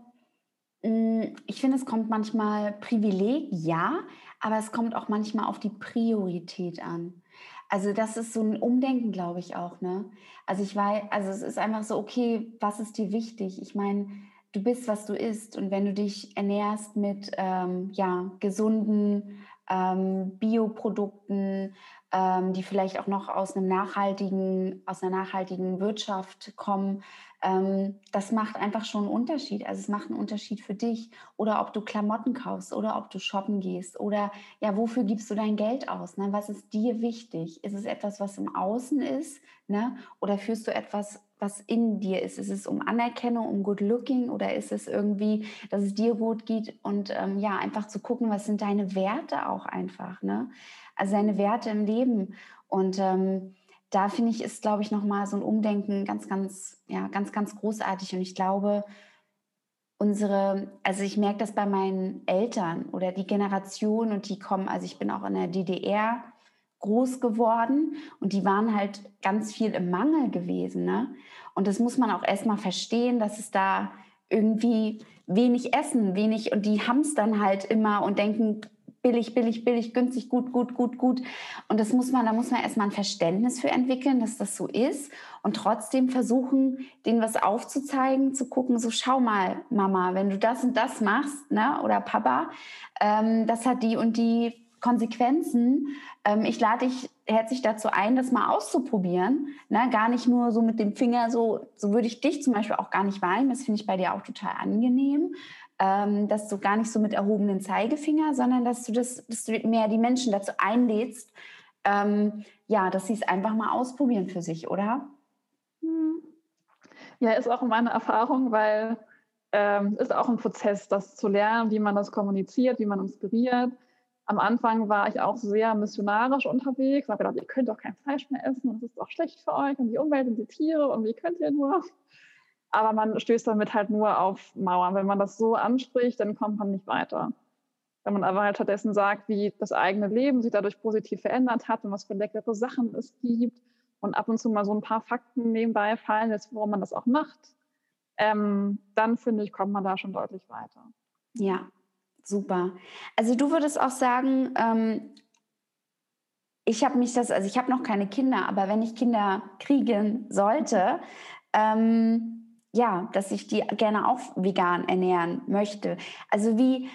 Hm, ich finde, es kommt manchmal Privileg, ja, aber es kommt auch manchmal auf die Priorität an. Also das ist so ein Umdenken, glaube ich auch. Ne? Also ich weiß, also es ist einfach so, okay, was ist dir wichtig? Ich meine, du bist, was du isst. Und wenn du dich ernährst mit ähm, ja, gesunden ähm, Bioprodukten, ähm, die vielleicht auch noch aus einem nachhaltigen, aus einer nachhaltigen Wirtschaft kommen, ähm, das macht einfach schon einen Unterschied. Also es macht einen Unterschied für dich. Oder ob du Klamotten kaufst oder ob du shoppen gehst. Oder ja, wofür gibst du dein Geld aus? Ne? Was ist dir wichtig? Ist es etwas, was im Außen ist? Ne? Oder führst du etwas, was in dir ist? Ist es um Anerkennung, um Good Looking oder ist es irgendwie, dass es dir gut geht und ähm, ja, einfach zu gucken, was sind deine Werte auch einfach, ne? Also deine Werte im Leben. Und ähm, da finde ich, ist, glaube ich, nochmal so ein Umdenken ganz, ganz, ja, ganz, ganz großartig. Und ich glaube, unsere, also ich merke das bei meinen Eltern oder die Generation und die kommen, also ich bin auch in der DDR groß geworden und die waren halt ganz viel im Mangel gewesen. Ne? Und das muss man auch erstmal verstehen, dass es da irgendwie wenig essen, wenig und die haben es dann halt immer und denken, billig, billig, billig, günstig, gut, gut, gut, gut. Und das muss man, da muss man erstmal ein Verständnis für entwickeln, dass das so ist und trotzdem versuchen, denen was aufzuzeigen, zu gucken, so schau mal, Mama, wenn du das und das machst, ne, oder Papa, ähm, das hat die und die Konsequenzen. Ähm, ich lade dich herzlich dazu ein, das mal auszuprobieren. Ne? Gar nicht nur so mit dem Finger, so, so würde ich dich zum Beispiel auch gar nicht wahrnehmen. Das finde ich bei dir auch total angenehm. Ähm, dass du gar nicht so mit erhobenen Zeigefinger, sondern dass du das, dass du mehr die Menschen dazu einlädst, ähm, ja, dass sie es einfach mal ausprobieren für sich, oder? Hm. Ja, ist auch meine Erfahrung, weil ähm, ist auch ein Prozess, das zu lernen, wie man das kommuniziert, wie man inspiriert am Anfang war ich auch sehr missionarisch unterwegs. Habe gedacht, ihr könnt doch kein Fleisch mehr essen es ist doch schlecht für euch und die Umwelt und die Tiere und wie könnt ihr nur? Aber man stößt damit halt nur auf Mauern. Wenn man das so anspricht, dann kommt man nicht weiter. Wenn man aber halt stattdessen sagt, wie das eigene Leben sich dadurch positiv verändert hat und was für leckere Sachen es gibt und ab und zu mal so ein paar Fakten nebenbei fallen lässt, warum man das auch macht, ähm, dann finde ich, kommt man da schon deutlich weiter. Ja, Super. Also du würdest auch sagen, ähm, ich habe mich das, also ich habe noch keine Kinder, aber wenn ich Kinder kriegen sollte, ähm, ja, dass ich die gerne auch vegan ernähren möchte. Also wie,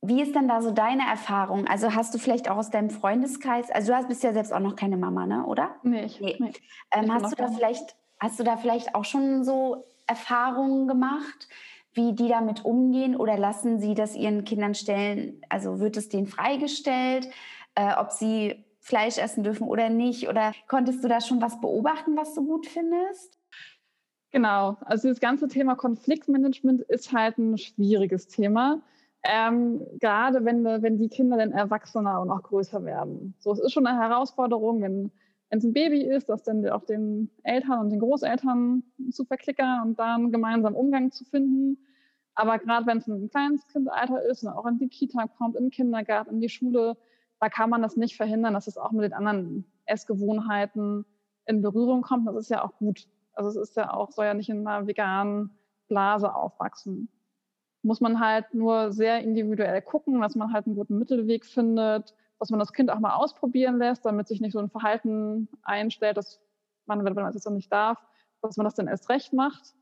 wie ist denn da so deine Erfahrung? Also hast du vielleicht auch aus deinem Freundeskreis, also du hast bist ja selbst auch noch keine Mama, ne, oder? Nee, ich, nee. nee. Ähm, hast du da vielleicht, hast du da vielleicht auch schon so Erfahrungen gemacht? Wie die damit umgehen oder lassen sie das ihren Kindern stellen? Also wird es denen freigestellt, äh, ob sie Fleisch essen dürfen oder nicht? Oder konntest du da schon was beobachten, was du gut findest? Genau, also das ganze Thema Konfliktmanagement ist halt ein schwieriges Thema. Ähm, gerade wenn, wenn die Kinder dann erwachsener und auch größer werden. So, es ist schon eine Herausforderung, wenn wenn es ein Baby ist, das dann auch den Eltern und den Großeltern zu verklickern und dann gemeinsam Umgang zu finden. Aber gerade wenn es ein kleines Kindalter ist und auch in die Kita kommt, den Kindergarten, in die Schule, da kann man das nicht verhindern, dass es auch mit den anderen Essgewohnheiten in Berührung kommt. Das ist ja auch gut. Also es ist ja auch, soll ja nicht in einer veganen Blase aufwachsen. Muss man halt nur sehr individuell gucken, dass man halt einen guten Mittelweg findet, dass man das Kind auch mal ausprobieren lässt, damit sich nicht so ein Verhalten einstellt, dass man, wenn man es jetzt noch nicht darf, dass man das dann erst recht macht.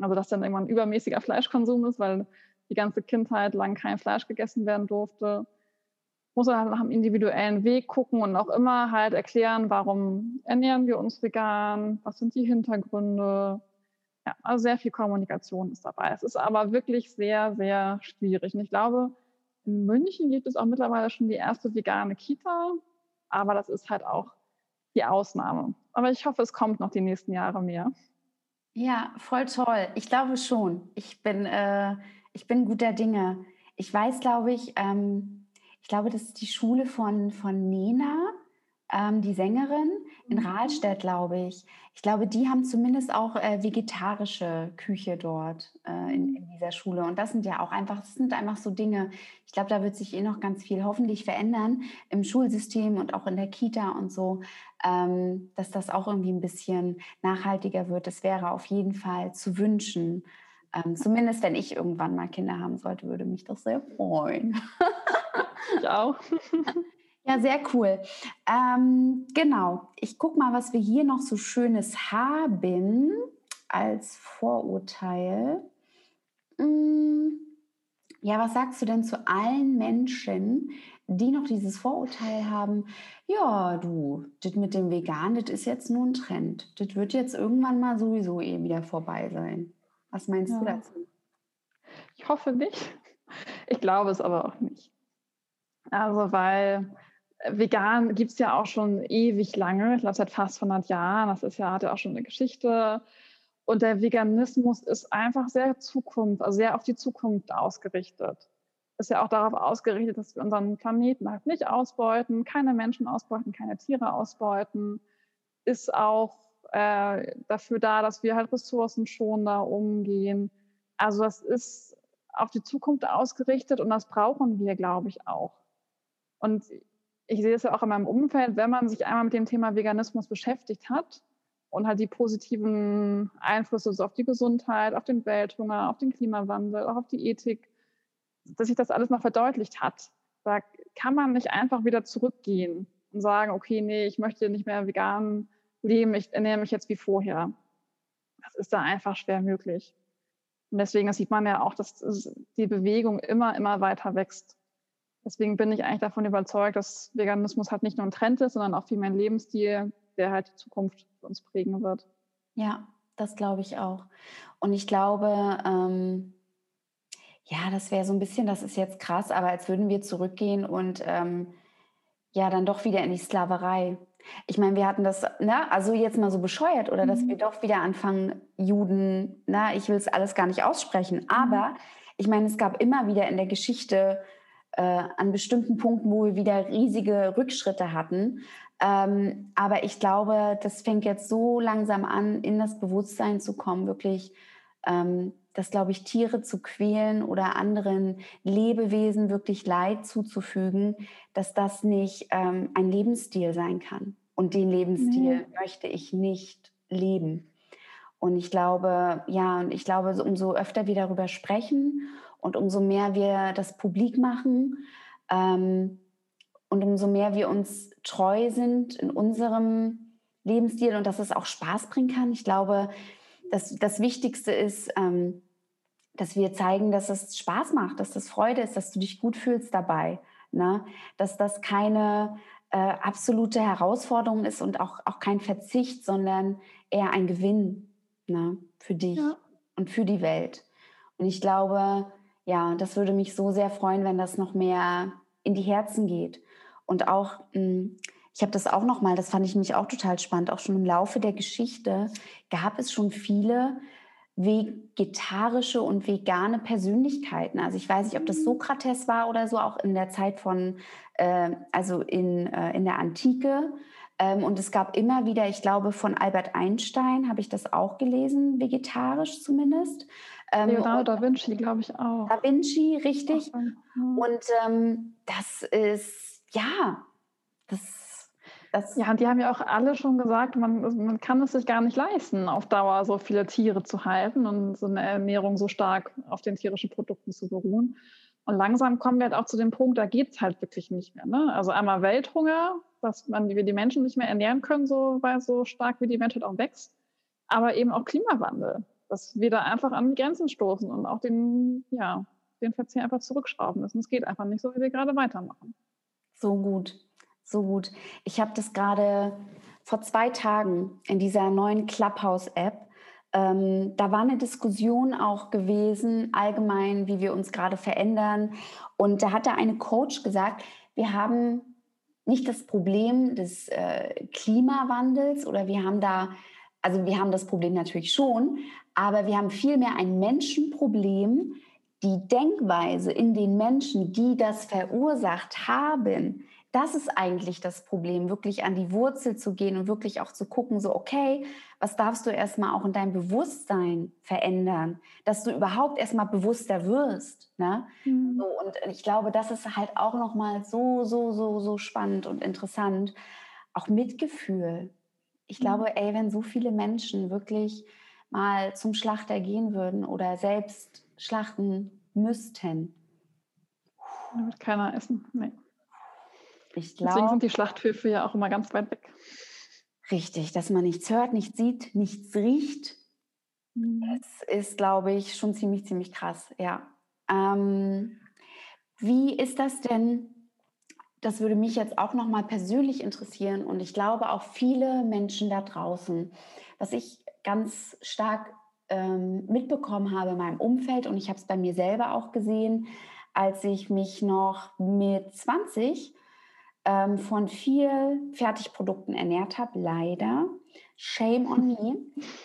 Also dass dann irgendwann übermäßiger Fleischkonsum ist, weil die ganze Kindheit lang kein Fleisch gegessen werden durfte. Muss man halt nach einem individuellen Weg gucken und auch immer halt erklären, warum ernähren wir uns vegan, was sind die Hintergründe. Ja, also sehr viel Kommunikation ist dabei. Es ist aber wirklich sehr, sehr schwierig. Und ich glaube, in München gibt es auch mittlerweile schon die erste vegane Kita, aber das ist halt auch die Ausnahme. Aber ich hoffe, es kommt noch die nächsten Jahre mehr. Ja, voll toll. Ich glaube schon. Ich bin, äh, ich bin guter Dinge. Ich weiß, glaube ich, ähm, ich glaube, das ist die Schule von, von Nena ähm, die Sängerin in mhm. Rahlstedt, glaube ich. Ich glaube, die haben zumindest auch äh, vegetarische Küche dort äh, in, in, dieser Schule. Und das sind ja auch einfach, das sind einfach so Dinge. Ich glaube, da wird sich eh noch ganz viel hoffentlich verändern im Schulsystem und auch in der Kita und so, ähm, dass das auch irgendwie ein bisschen nachhaltiger wird. Das wäre auf jeden Fall zu wünschen. Ähm, zumindest wenn ich irgendwann mal Kinder haben sollte, würde mich das sehr freuen. ich auch. Ja, sehr cool. Ähm, genau. Ich gucke mal, was wir hier noch so Schönes haben als Vorurteil. Hm. Ja, was sagst du denn zu allen Menschen, die noch dieses Vorurteil haben, ja, du, das mit dem Vegan, das ist jetzt nur ein Trend. Das wird jetzt irgendwann mal sowieso eh wieder vorbei sein. Was meinst ja. du dazu? Ich hoffe nicht. Ich glaube es aber auch nicht. Also, weil vegan gibt es ja auch schon ewig lange, ich glaube seit fast 100 Jahren. Das ist ja, hat ja auch schon eine Geschichte. Und der Veganismus ist einfach sehr Zukunft, also sehr auf die Zukunft ausgerichtet ist ja auch darauf ausgerichtet, dass wir unseren Planeten halt nicht ausbeuten, keine Menschen ausbeuten, keine Tiere ausbeuten, ist auch äh, dafür da, dass wir halt ressourcenschonender umgehen. Also das ist auf die Zukunft ausgerichtet und das brauchen wir, glaube ich, auch. Und ich sehe es ja auch in meinem Umfeld, wenn man sich einmal mit dem Thema Veganismus beschäftigt hat und halt die positiven Einflüsse auf die Gesundheit, auf den Welthunger, auf den Klimawandel, auch auf die Ethik dass sich das alles noch verdeutlicht hat. Da kann man nicht einfach wieder zurückgehen und sagen, okay, nee, ich möchte nicht mehr vegan leben, ich ernähre mich jetzt wie vorher. Das ist da einfach schwer möglich. Und deswegen sieht man ja auch, dass die Bewegung immer, immer weiter wächst. Deswegen bin ich eigentlich davon überzeugt, dass Veganismus halt nicht nur ein Trend ist, sondern auch viel mehr ein Lebensstil, der halt die Zukunft für uns prägen wird. Ja, das glaube ich auch. Und ich glaube, ähm, ja, das wäre so ein bisschen, das ist jetzt krass, aber als würden wir zurückgehen und ähm, ja, dann doch wieder in die Sklaverei. Ich meine, wir hatten das, ne, also jetzt mal so bescheuert oder mhm. dass wir doch wieder anfangen, Juden, na, ich will es alles gar nicht aussprechen, mhm. aber ich meine, es gab immer wieder in der Geschichte äh, an bestimmten Punkten, wo wir wieder riesige Rückschritte hatten. Ähm, aber ich glaube, das fängt jetzt so langsam an, in das Bewusstsein zu kommen, wirklich ähm, dass, glaube ich, Tiere zu quälen oder anderen Lebewesen wirklich Leid zuzufügen, dass das nicht ähm, ein Lebensstil sein kann. Und den Lebensstil nee. möchte ich nicht leben. Und ich glaube, ja, und ich glaube, umso öfter wir darüber sprechen und umso mehr wir das publik machen ähm, und umso mehr wir uns treu sind in unserem Lebensstil und dass es auch Spaß bringen kann. Ich glaube, das, das Wichtigste ist, ähm, dass wir zeigen, dass es Spaß macht, dass das Freude ist, dass du dich gut fühlst dabei. Ne? Dass das keine äh, absolute Herausforderung ist und auch, auch kein Verzicht, sondern eher ein Gewinn ne? für dich ja. und für die Welt. Und ich glaube, ja, das würde mich so sehr freuen, wenn das noch mehr in die Herzen geht. Und auch, hm, ich habe das auch noch mal, das fand ich mich auch total spannend, auch schon im Laufe der Geschichte gab es schon viele vegetarische und vegane Persönlichkeiten. Also ich weiß nicht, ob das mhm. Sokrates war oder so, auch in der Zeit von, äh, also in, äh, in der Antike. Ähm, und es gab immer wieder, ich glaube, von Albert Einstein habe ich das auch gelesen, vegetarisch zumindest. Ähm, Leonardo da Vinci, glaube ich auch. Da Vinci, richtig. Ach, und ähm, das ist, ja, das das ja, die haben ja auch alle schon gesagt, man, man kann es sich gar nicht leisten, auf Dauer so viele Tiere zu halten und so eine Ernährung so stark auf den tierischen Produkten zu beruhen. Und langsam kommen wir halt auch zu dem Punkt, da geht es halt wirklich nicht mehr. Ne? Also einmal Welthunger, dass man, wir die Menschen nicht mehr ernähren können, so, weil so stark wie die Menschheit auch wächst. Aber eben auch Klimawandel, dass wir da einfach an Grenzen stoßen und auch den, ja, den Verzehr einfach zurückschrauben müssen. Es geht einfach nicht so, wie wir gerade weitermachen. So gut. So gut. Ich habe das gerade vor zwei Tagen in dieser neuen Clubhouse-App. Ähm, da war eine Diskussion auch gewesen, allgemein, wie wir uns gerade verändern. Und da hat da eine Coach gesagt, wir haben nicht das Problem des äh, Klimawandels oder wir haben da, also wir haben das Problem natürlich schon, aber wir haben vielmehr ein Menschenproblem. Die Denkweise in den Menschen, die das verursacht haben, das ist eigentlich das Problem, wirklich an die Wurzel zu gehen und wirklich auch zu gucken, so, okay, was darfst du erstmal auch in deinem Bewusstsein verändern, dass du überhaupt erstmal bewusster wirst. Ne? Mhm. So, und ich glaube, das ist halt auch nochmal so, so, so, so spannend und interessant. Auch Mitgefühl. Ich mhm. glaube, ey, wenn so viele Menschen wirklich mal zum Schlachter gehen würden oder selbst schlachten müssten? Da wird keiner essen. Nee. Ich glaub, Deswegen sind die Schlachthöfe ja auch immer ganz weit weg. Richtig, dass man nichts hört, nichts sieht, nichts riecht. Mhm. Das ist, glaube ich, schon ziemlich, ziemlich krass, ja. Ähm, wie ist das denn? Das würde mich jetzt auch noch mal persönlich interessieren und ich glaube auch viele Menschen da draußen, was ich ganz stark ähm, mitbekommen habe in meinem Umfeld und ich habe es bei mir selber auch gesehen, als ich mich noch mit 20 ähm, von viel Fertigprodukten ernährt habe, leider. Shame on me.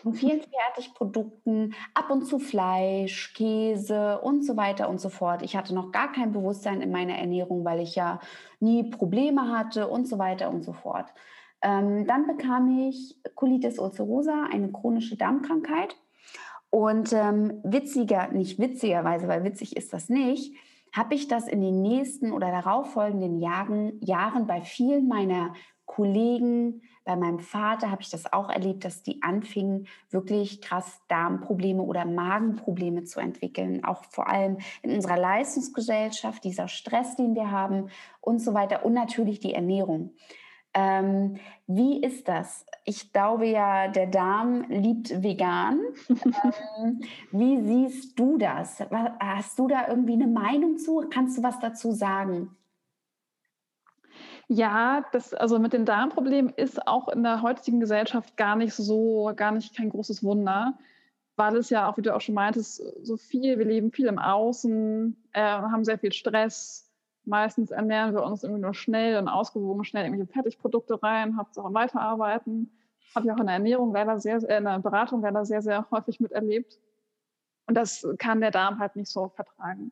Von vielen Fertigprodukten, ab und zu Fleisch, Käse und so weiter und so fort. Ich hatte noch gar kein Bewusstsein in meiner Ernährung, weil ich ja nie Probleme hatte und so weiter und so fort. Ähm, dann bekam ich Colitis ulcerosa, eine chronische Darmkrankheit. Und ähm, witziger, nicht witzigerweise, weil witzig ist das nicht, habe ich das in den nächsten oder darauffolgenden Jahren, Jahren bei vielen meiner Kollegen, bei meinem Vater habe ich das auch erlebt, dass die anfingen, wirklich krass Darmprobleme oder Magenprobleme zu entwickeln. Auch vor allem in unserer Leistungsgesellschaft, dieser Stress, den wir haben und so weiter. Und natürlich die Ernährung. Ähm, wie ist das? Ich glaube ja, der Darm liebt vegan. ähm, wie siehst du das? Hast du da irgendwie eine Meinung zu? Kannst du was dazu sagen? Ja, das, also mit den Darmproblemen ist auch in der heutigen Gesellschaft gar nicht so, gar nicht kein großes Wunder, weil es ja auch, wie du auch schon meintest, so viel, wir leben viel im Außen, äh, haben sehr viel Stress, Meistens ernähren wir uns irgendwie nur schnell und ausgewogen schnell irgendwelche Fertigprodukte rein, Hauptsache weiterarbeiten. Habe ich auch in der Ernährung leider sehr, in der Beratung leider sehr, sehr häufig miterlebt. Und das kann der Darm halt nicht so vertragen.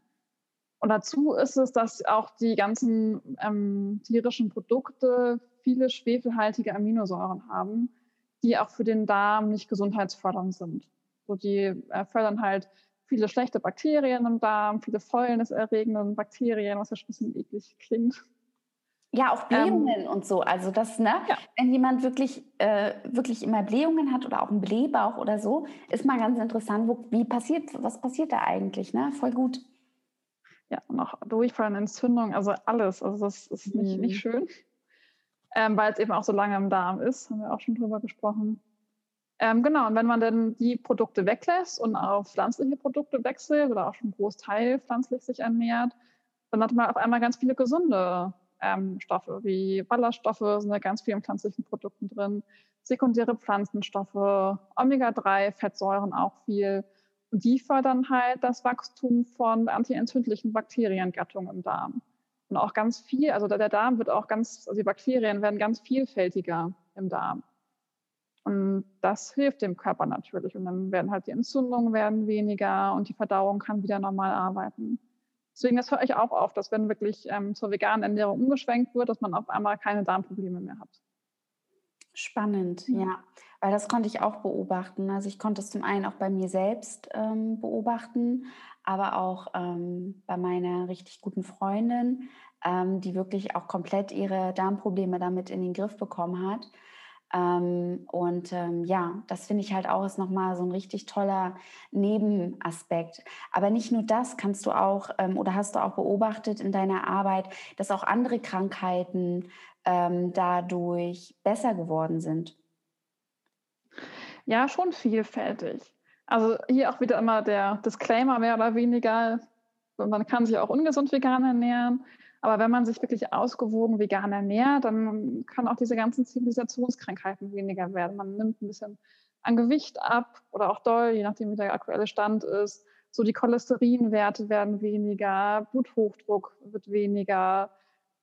Und dazu ist es, dass auch die ganzen ähm, tierischen Produkte viele schwefelhaltige Aminosäuren haben, die auch für den Darm nicht gesundheitsfördernd sind. So die äh, fördern halt viele schlechte Bakterien im Darm, viele fäulniserregende Bakterien, was ja schon ein bisschen eklig klingt. Ja, auch Blähungen ähm, und so. Also das, ne, ja. wenn jemand wirklich, äh, wirklich immer Blähungen hat oder auch einen Blähbauch oder so, ist mal ganz interessant, wo, wie passiert, was passiert da eigentlich, ne? Voll gut. Ja, und auch Durchfall, Entzündung, also alles. Also das ist nicht, mhm. nicht schön. Ähm, weil es eben auch so lange im Darm ist, haben wir auch schon drüber gesprochen. Ähm, genau, und wenn man dann die Produkte weglässt und auf pflanzliche Produkte wechselt oder auch schon Großteil pflanzlich sich ernährt, dann hat man auf einmal ganz viele gesunde ähm, Stoffe, wie Ballaststoffe sind da ganz viel in pflanzlichen Produkten drin, sekundäre Pflanzenstoffe, Omega-3-Fettsäuren auch viel. Und die fördern halt das Wachstum von antientzündlichen Bakteriengattungen im Darm. Und auch ganz viel, also der Darm wird auch ganz, also die Bakterien werden ganz vielfältiger im Darm. Und das hilft dem Körper natürlich. Und dann werden halt die Entzündungen werden weniger und die Verdauung kann wieder normal arbeiten. Deswegen, das höre ich auch auf, dass wenn wirklich ähm, zur veganen Ernährung umgeschwenkt wird, dass man auf einmal keine Darmprobleme mehr hat. Spannend, ja. ja. Weil das konnte ich auch beobachten. Also ich konnte es zum einen auch bei mir selbst ähm, beobachten, aber auch ähm, bei meiner richtig guten Freundin, ähm, die wirklich auch komplett ihre Darmprobleme damit in den Griff bekommen hat. Ähm, und ähm, ja, das finde ich halt auch ist nochmal so ein richtig toller Nebenaspekt. Aber nicht nur das kannst du auch ähm, oder hast du auch beobachtet in deiner Arbeit, dass auch andere Krankheiten ähm, dadurch besser geworden sind. Ja, schon vielfältig. Also hier auch wieder immer der Disclaimer mehr oder weniger. Man kann sich auch ungesund vegan ernähren. Aber wenn man sich wirklich ausgewogen vegan ernährt, dann kann auch diese ganzen Zivilisationskrankheiten weniger werden. Man nimmt ein bisschen an Gewicht ab oder auch doll, je nachdem, wie der aktuelle Stand ist. So die Cholesterinwerte werden weniger, Bluthochdruck wird weniger.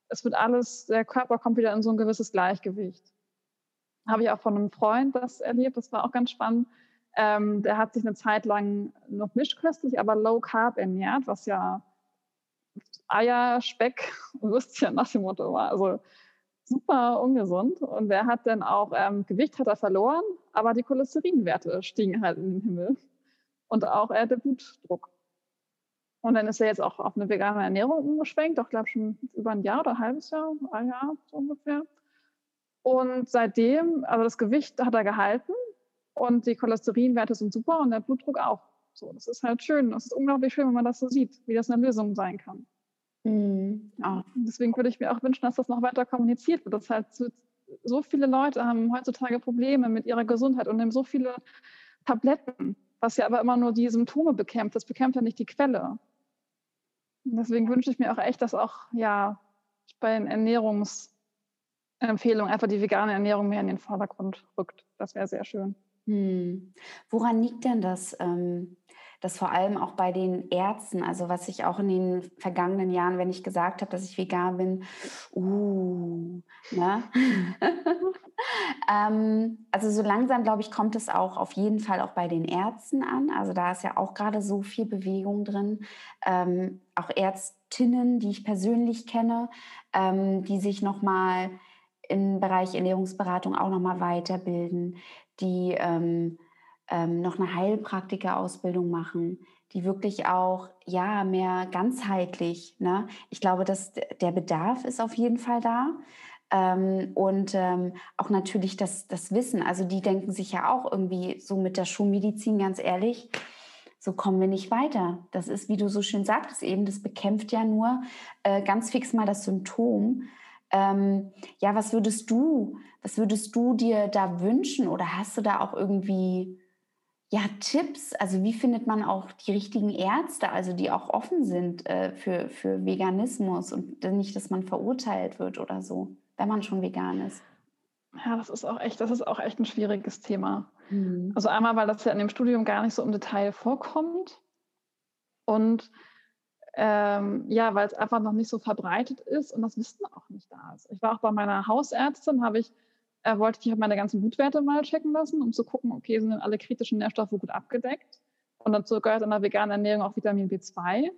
Es wird alles, der Körper kommt wieder in so ein gewisses Gleichgewicht. Habe ich auch von einem Freund das erlebt, das war auch ganz spannend. Ähm, der hat sich eine Zeit lang noch mischköstlich, aber low carb ernährt, was ja Eier, Speck, Würstchen nach dem Motto war. Also super ungesund. Und der hat dann auch ähm, Gewicht hat er verloren, aber die Cholesterinwerte stiegen halt in den Himmel. Und auch äh, der Blutdruck. Und dann ist er jetzt auch auf eine vegane Ernährung umgeschwenkt, auch glaube schon über ein Jahr oder ein halbes Jahr, ein Jahr so ungefähr. Und seitdem, also das Gewicht hat er gehalten, und die Cholesterinwerte sind super und der Blutdruck auch. So, das ist halt schön. Das ist unglaublich schön, wenn man das so sieht, wie das eine Lösung sein kann. Mhm. Ja. Deswegen würde ich mir auch wünschen, dass das noch weiter kommuniziert wird. Das halt so, so viele Leute haben heutzutage Probleme mit ihrer Gesundheit und nehmen so viele Tabletten, was ja aber immer nur die Symptome bekämpft. Das bekämpft ja nicht die Quelle. Und deswegen wünsche ich mir auch echt, dass auch ja bei den Ernährungsempfehlungen einfach die vegane Ernährung mehr in den Vordergrund rückt. Das wäre sehr schön. Hm. Woran liegt denn das, ähm, dass vor allem auch bei den Ärzten, also was ich auch in den vergangenen Jahren, wenn ich gesagt habe, dass ich vegan bin, uh, ne? ähm, also so langsam, glaube ich, kommt es auch auf jeden Fall auch bei den Ärzten an. Also da ist ja auch gerade so viel Bewegung drin. Ähm, auch Ärztinnen, die ich persönlich kenne, ähm, die sich nochmal im Bereich Ernährungsberatung auch nochmal weiterbilden, die ähm, ähm, noch eine Heilpraktiker-Ausbildung machen, die wirklich auch ja mehr ganzheitlich. Ne? Ich glaube, dass der Bedarf ist auf jeden Fall da. Ähm, und ähm, auch natürlich das, das Wissen. Also die denken sich ja auch irgendwie so mit der Schulmedizin, ganz ehrlich, so kommen wir nicht weiter. Das ist, wie du so schön sagtest eben, das bekämpft ja nur äh, ganz fix mal das Symptom. Ähm, ja, was würdest du, was würdest du dir da wünschen oder hast du da auch irgendwie ja, Tipps? Also wie findet man auch die richtigen Ärzte, also die auch offen sind äh, für, für Veganismus und nicht, dass man verurteilt wird oder so, wenn man schon vegan ist? Ja, das ist auch echt, das ist auch echt ein schwieriges Thema. Mhm. Also einmal, weil das ja in dem Studium gar nicht so im Detail vorkommt und ähm, ja, weil es einfach noch nicht so verbreitet ist und das Wissen auch nicht da ist. Ich war auch bei meiner Hausärztin, habe ich, äh, wollte ich meine ganzen Blutwerte mal checken lassen, um zu gucken, okay, sind alle kritischen Nährstoffe gut abgedeckt? Und dazu gehört in der veganen Ernährung auch Vitamin B2.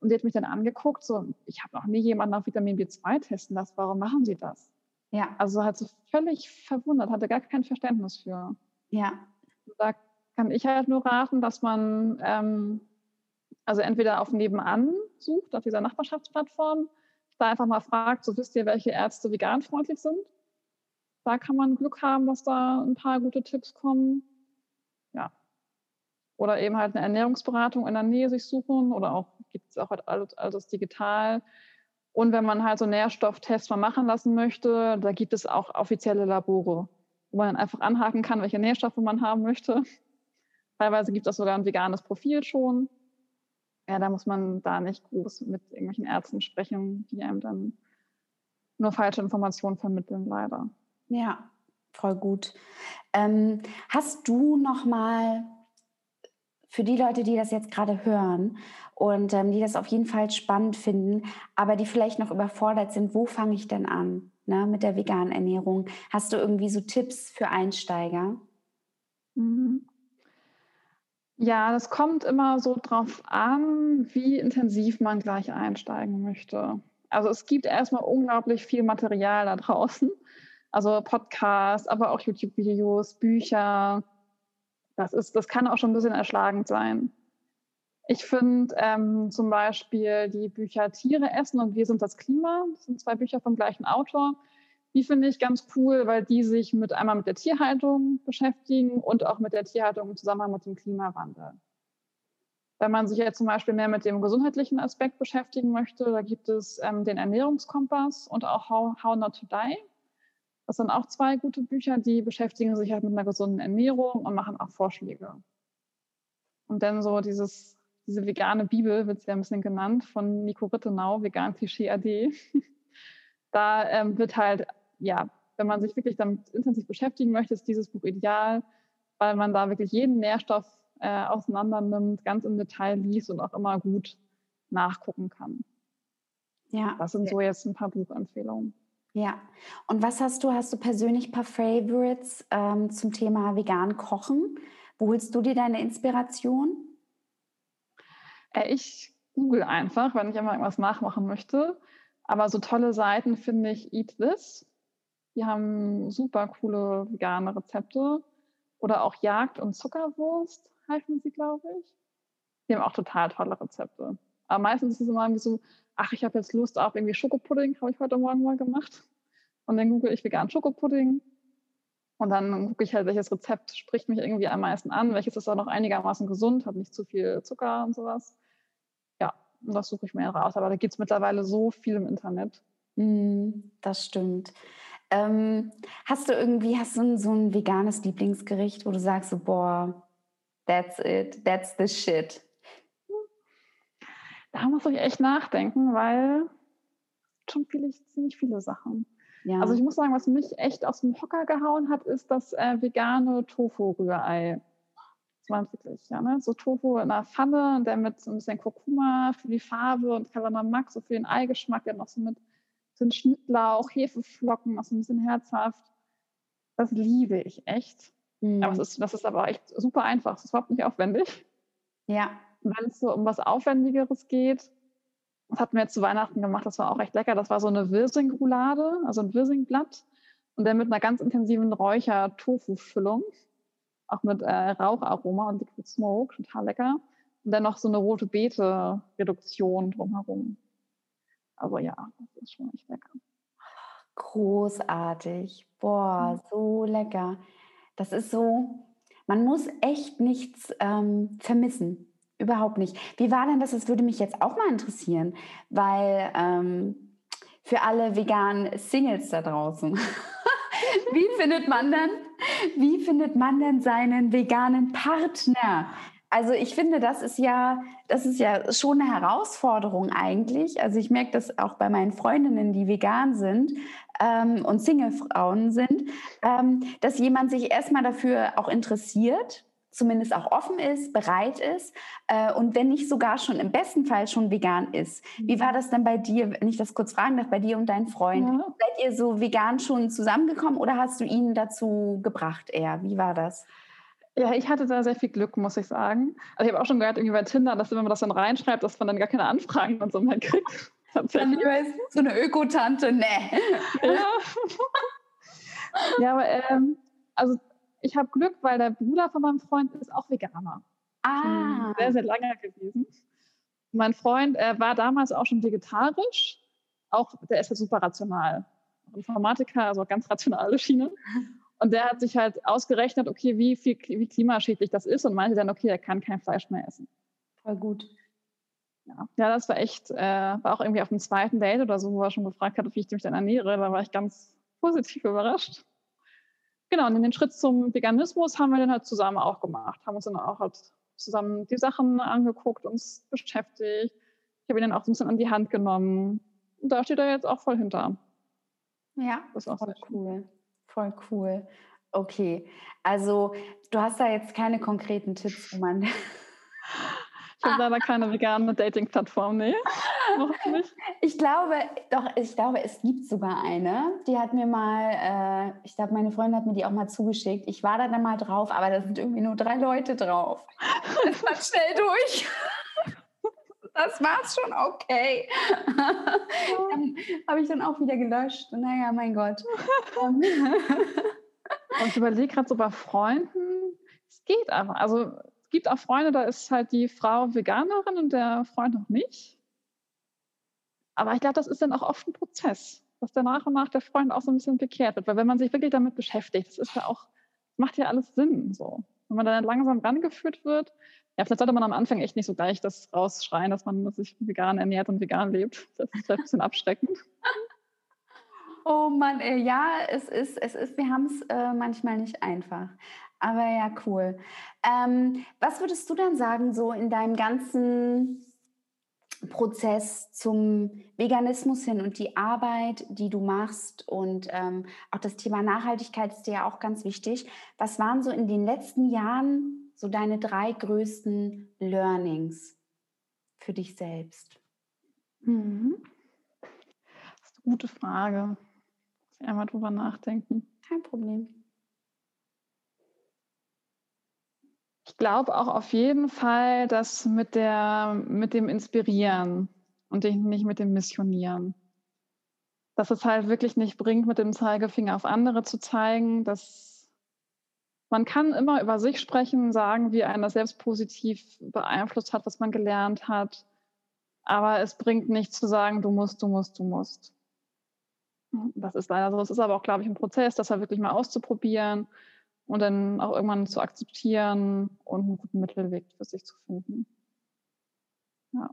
Und die hat mich dann angeguckt, so, ich habe noch nie jemanden auf Vitamin B2 testen lassen, warum machen Sie das? Ja. Also hat so völlig verwundert, hatte gar kein Verständnis für. Ja. Da kann ich halt nur raten, dass man ähm, also entweder auf Nebenan sucht, auf dieser Nachbarschaftsplattform, da einfach mal fragt, so wisst ihr, welche Ärzte veganfreundlich sind. Da kann man Glück haben, dass da ein paar gute Tipps kommen. Ja. Oder eben halt eine Ernährungsberatung in der Nähe sich suchen oder auch gibt es auch halt alles, alles digital. Und wenn man halt so Nährstofftests mal machen lassen möchte, da gibt es auch offizielle Labore, wo man einfach anhaken kann, welche Nährstoffe man haben möchte. Teilweise gibt es sogar ein veganes Profil schon ja, da muss man da nicht groß mit irgendwelchen Ärzten sprechen, die einem dann nur falsche Informationen vermitteln, leider. Ja, voll gut. Ähm, hast du noch mal für die Leute, die das jetzt gerade hören und ähm, die das auf jeden Fall spannend finden, aber die vielleicht noch überfordert sind, wo fange ich denn an ne, mit der veganen Ernährung? Hast du irgendwie so Tipps für Einsteiger? Mhm. Ja, das kommt immer so drauf an, wie intensiv man gleich einsteigen möchte. Also es gibt erstmal unglaublich viel Material da draußen. Also Podcasts, aber auch YouTube-Videos, Bücher. Das, ist, das kann auch schon ein bisschen erschlagend sein. Ich finde ähm, zum Beispiel die Bücher Tiere essen und Wir sind das Klima. Das sind zwei Bücher vom gleichen Autor. Die finde ich ganz cool, weil die sich mit einmal mit der Tierhaltung beschäftigen und auch mit der Tierhaltung im Zusammenhang mit dem Klimawandel. Wenn man sich jetzt zum Beispiel mehr mit dem gesundheitlichen Aspekt beschäftigen möchte, da gibt es ähm, den Ernährungskompass und auch How, How Not to Die. Das sind auch zwei gute Bücher, die beschäftigen sich halt mit einer gesunden Ernährung und machen auch Vorschläge. Und dann so dieses, diese vegane Bibel, wird es ja ein bisschen genannt, von Nico Rittenau, Vegan Klischee AD. da ähm, wird halt ja, wenn man sich wirklich damit intensiv beschäftigen möchte, ist dieses Buch ideal, weil man da wirklich jeden Nährstoff äh, auseinander nimmt, ganz im Detail liest und auch immer gut nachgucken kann. Ja. Das sind so jetzt ein paar Buchempfehlungen. Ja. Und was hast du? Hast du persönlich ein paar Favorites ähm, zum Thema vegan kochen? Wo holst du dir deine Inspiration? Äh, ich google einfach, wenn ich einmal irgendwas nachmachen möchte. Aber so tolle Seiten finde ich Eat This. Die haben super coole vegane Rezepte. Oder auch Jagd und Zuckerwurst heißen sie, glaube ich. Die haben auch total tolle Rezepte. Aber meistens ist es immer irgendwie so, ach, ich habe jetzt Lust auf irgendwie Schokopudding, habe ich heute Morgen mal gemacht. Und dann google ich vegan Schokopudding. Und dann gucke ich halt, welches Rezept spricht mich irgendwie am meisten an, welches ist auch noch einigermaßen gesund, hat nicht zu viel Zucker und sowas. Ja, und das suche ich mir raus. Aber da gibt es mittlerweile so viel im Internet. Mm, das stimmt. Ähm, hast du irgendwie, hast du so ein veganes Lieblingsgericht, wo du sagst so, boah, that's it, that's the shit? Da muss ich echt nachdenken, weil schon viele, ziemlich viele Sachen. Ja. Also ich muss sagen, was mich echt aus dem Hocker gehauen hat, ist das äh, vegane Tofu-Rührei. Das war wirklich, ja, ne? So Tofu in einer Pfanne, der mit so ein bisschen Kurkuma für die Farbe und Kalamamak, so für den Eigeschmack, der noch so mit so Schnittlauch, Hefeflocken, auch so ein bisschen herzhaft. Das liebe ich echt. Mhm. Aber es ist, das ist aber echt super einfach. Es ist überhaupt nicht aufwendig. Ja. Wenn es so um was Aufwendigeres geht, das hatten wir jetzt zu Weihnachten gemacht, das war auch recht lecker. Das war so eine Wirsing-Roulade, also ein Wirsingblatt. Und dann mit einer ganz intensiven Räucher-Tofu-Füllung. Auch mit äh, Raucharoma und Liquid Smoke, total lecker. Und dann noch so eine rote Beete-Reduktion drumherum. Also ja, das ist schon echt lecker. Großartig. Boah, so lecker. Das ist so, man muss echt nichts ähm, vermissen. Überhaupt nicht. Wie war denn das? Das würde mich jetzt auch mal interessieren, weil ähm, für alle veganen Singles da draußen, wie findet man denn, wie findet man denn seinen veganen Partner? Also ich finde, das ist ja, das ist ja schon eine Herausforderung eigentlich. Also ich merke das auch bei meinen Freundinnen, die vegan sind ähm, und Single-Frauen sind, ähm, dass jemand sich erstmal dafür auch interessiert zumindest auch offen ist, bereit ist äh, und wenn nicht sogar schon im besten Fall schon vegan ist. Wie war das denn bei dir, wenn ich das kurz fragen darf, bei dir und deinem Freund? Ja. Seid ihr so vegan schon zusammengekommen oder hast du ihn dazu gebracht eher? Wie war das? Ja, ich hatte da sehr viel Glück, muss ich sagen. Also ich habe auch schon gehört, irgendwie bei Tinder, dass wenn man das dann reinschreibt, dass man dann gar keine Anfragen und so mehr kriegt. Tatsächlich. So eine Ökotante, ne. Ja. ja, aber ähm, also ich habe Glück, weil der Bruder von meinem Freund ist auch Veganer. Ah. Sehr, sehr lange gewesen. Mein Freund er war damals auch schon vegetarisch. Auch, der ist ja super rational. Informatiker, also ganz rationale Schiene. Und der hat sich halt ausgerechnet, okay, wie viel, wie klimaschädlich das ist und meinte dann, okay, er kann kein Fleisch mehr essen. Voll gut. Ja, ja das war echt, äh, war auch irgendwie auf dem zweiten Date oder so, wo er schon gefragt hat, wie ich mich dann ernähre. Da war ich ganz positiv überrascht. Genau, und den Schritt zum Veganismus haben wir dann halt zusammen auch gemacht, haben uns dann auch halt zusammen die Sachen angeguckt, uns beschäftigt. Ich habe ihn dann auch ein bisschen an die Hand genommen. Und da steht er jetzt auch voll hinter. Ja, das ist auch voll cool. Voll cool. Okay, also du hast da jetzt keine konkreten Tipps, wo man Ich habe leider keine vegane Dating-Plattform, nee. Nicht. Ich glaube, doch, ich glaube, es gibt sogar eine. Die hat mir mal, äh, ich glaube, meine Freundin hat mir die auch mal zugeschickt. Ich war da dann mal drauf, aber da sind irgendwie nur drei Leute drauf. Das war schnell durch. Das war's schon okay. habe ich dann auch wieder gelöscht. Naja, mein Gott. Und ich überlege gerade so bei Freunden, es geht einfach. Also gibt auch Freunde, da ist halt die Frau Veganerin und der Freund noch nicht. Aber ich glaube, das ist dann auch oft ein Prozess, dass der nach und nach der Freund auch so ein bisschen bekehrt wird. Weil wenn man sich wirklich damit beschäftigt, das ist ja auch, macht ja alles Sinn. So. Wenn man dann langsam rangeführt wird, ja, vielleicht sollte man am Anfang echt nicht so gleich das rausschreien, dass man sich vegan ernährt und vegan lebt. Das ist vielleicht ein bisschen abschreckend. Oh Mann, ey, ja, es ist, es ist, wir haben es äh, manchmal nicht einfach. Aber ja, cool. Ähm, was würdest du dann sagen, so in deinem ganzen Prozess zum Veganismus hin und die Arbeit, die du machst und ähm, auch das Thema Nachhaltigkeit ist dir ja auch ganz wichtig. Was waren so in den letzten Jahren so deine drei größten Learnings für dich selbst? Mhm. Das ist eine gute Frage. Muss ich einmal drüber nachdenken. Kein Problem. Ich glaube auch auf jeden Fall, dass mit, der, mit dem Inspirieren und nicht mit dem Missionieren. Dass es halt wirklich nicht bringt, mit dem Zeigefinger auf andere zu zeigen. Dass man kann immer über sich sprechen, sagen, wie einer selbst positiv beeinflusst hat, was man gelernt hat. Aber es bringt nichts zu sagen, du musst, du musst, du musst. Das ist leider so. Es ist aber auch, glaube ich, ein Prozess, das halt wirklich mal auszuprobieren und dann auch irgendwann zu akzeptieren und einen guten Mittelweg für sich zu finden. Ja.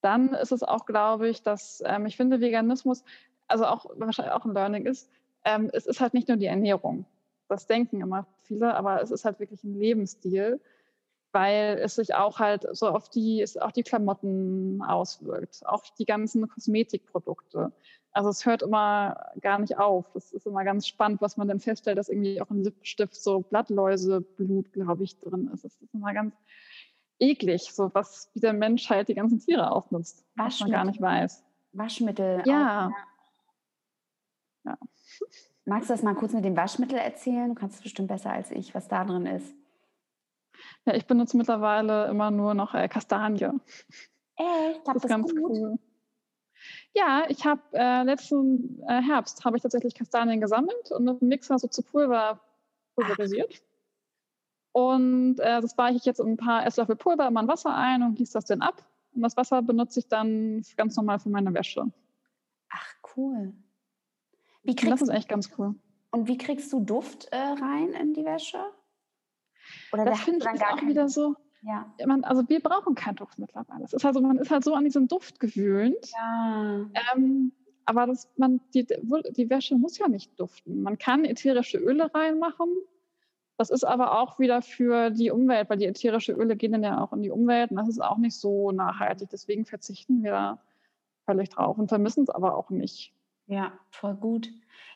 Dann ist es auch, glaube ich, dass ähm, ich finde, Veganismus, also auch wahrscheinlich auch ein Learning ist, ähm, es ist halt nicht nur die Ernährung. Das denken immer viele, aber es ist halt wirklich ein Lebensstil, weil es sich auch halt so auf die, auch die Klamotten auswirkt, auch die ganzen Kosmetikprodukte. Also es hört immer gar nicht auf. Das ist immer ganz spannend, was man dann feststellt, dass irgendwie auch im Lippenstift so Blattläuseblut, glaube ich, drin ist. Das ist immer ganz eklig, so was wie der Mensch halt die ganzen Tiere ausnutzt, was man gar nicht weiß. Waschmittel. Ja. Ja. Magst du das mal kurz mit dem Waschmittel erzählen? Du kannst es bestimmt besser als ich, was da drin ist. Ja, ich benutze mittlerweile immer nur noch äh, Kastanie. Echt? Das ist ganz gut? cool. Ja, ich habe äh, letzten äh, Herbst habe ich tatsächlich Kastanien gesammelt und mit dem Mixer so zu Pulver pulverisiert. Und äh, das weiche ich jetzt in ein paar Esslöffel Pulver in mein Wasser ein und gieße das dann ab. Und das Wasser benutze ich dann ganz normal für meine Wäsche. Ach, cool. Das ist echt ganz cool. Und wie kriegst du Duft äh, rein in die Wäsche? Oder das finde ich auch wieder so. Ja. Man, also wir brauchen keinen Duft mittlerweile. Es ist also, man ist halt so an diesen Duft gewöhnt. Ja. Ähm, aber das, man, die, die Wäsche muss ja nicht duften. Man kann ätherische Öle reinmachen. Das ist aber auch wieder für die Umwelt, weil die ätherische Öle gehen dann ja auch in die Umwelt und das ist auch nicht so nachhaltig. Deswegen verzichten wir da völlig drauf und vermissen es aber auch nicht. Ja, voll gut.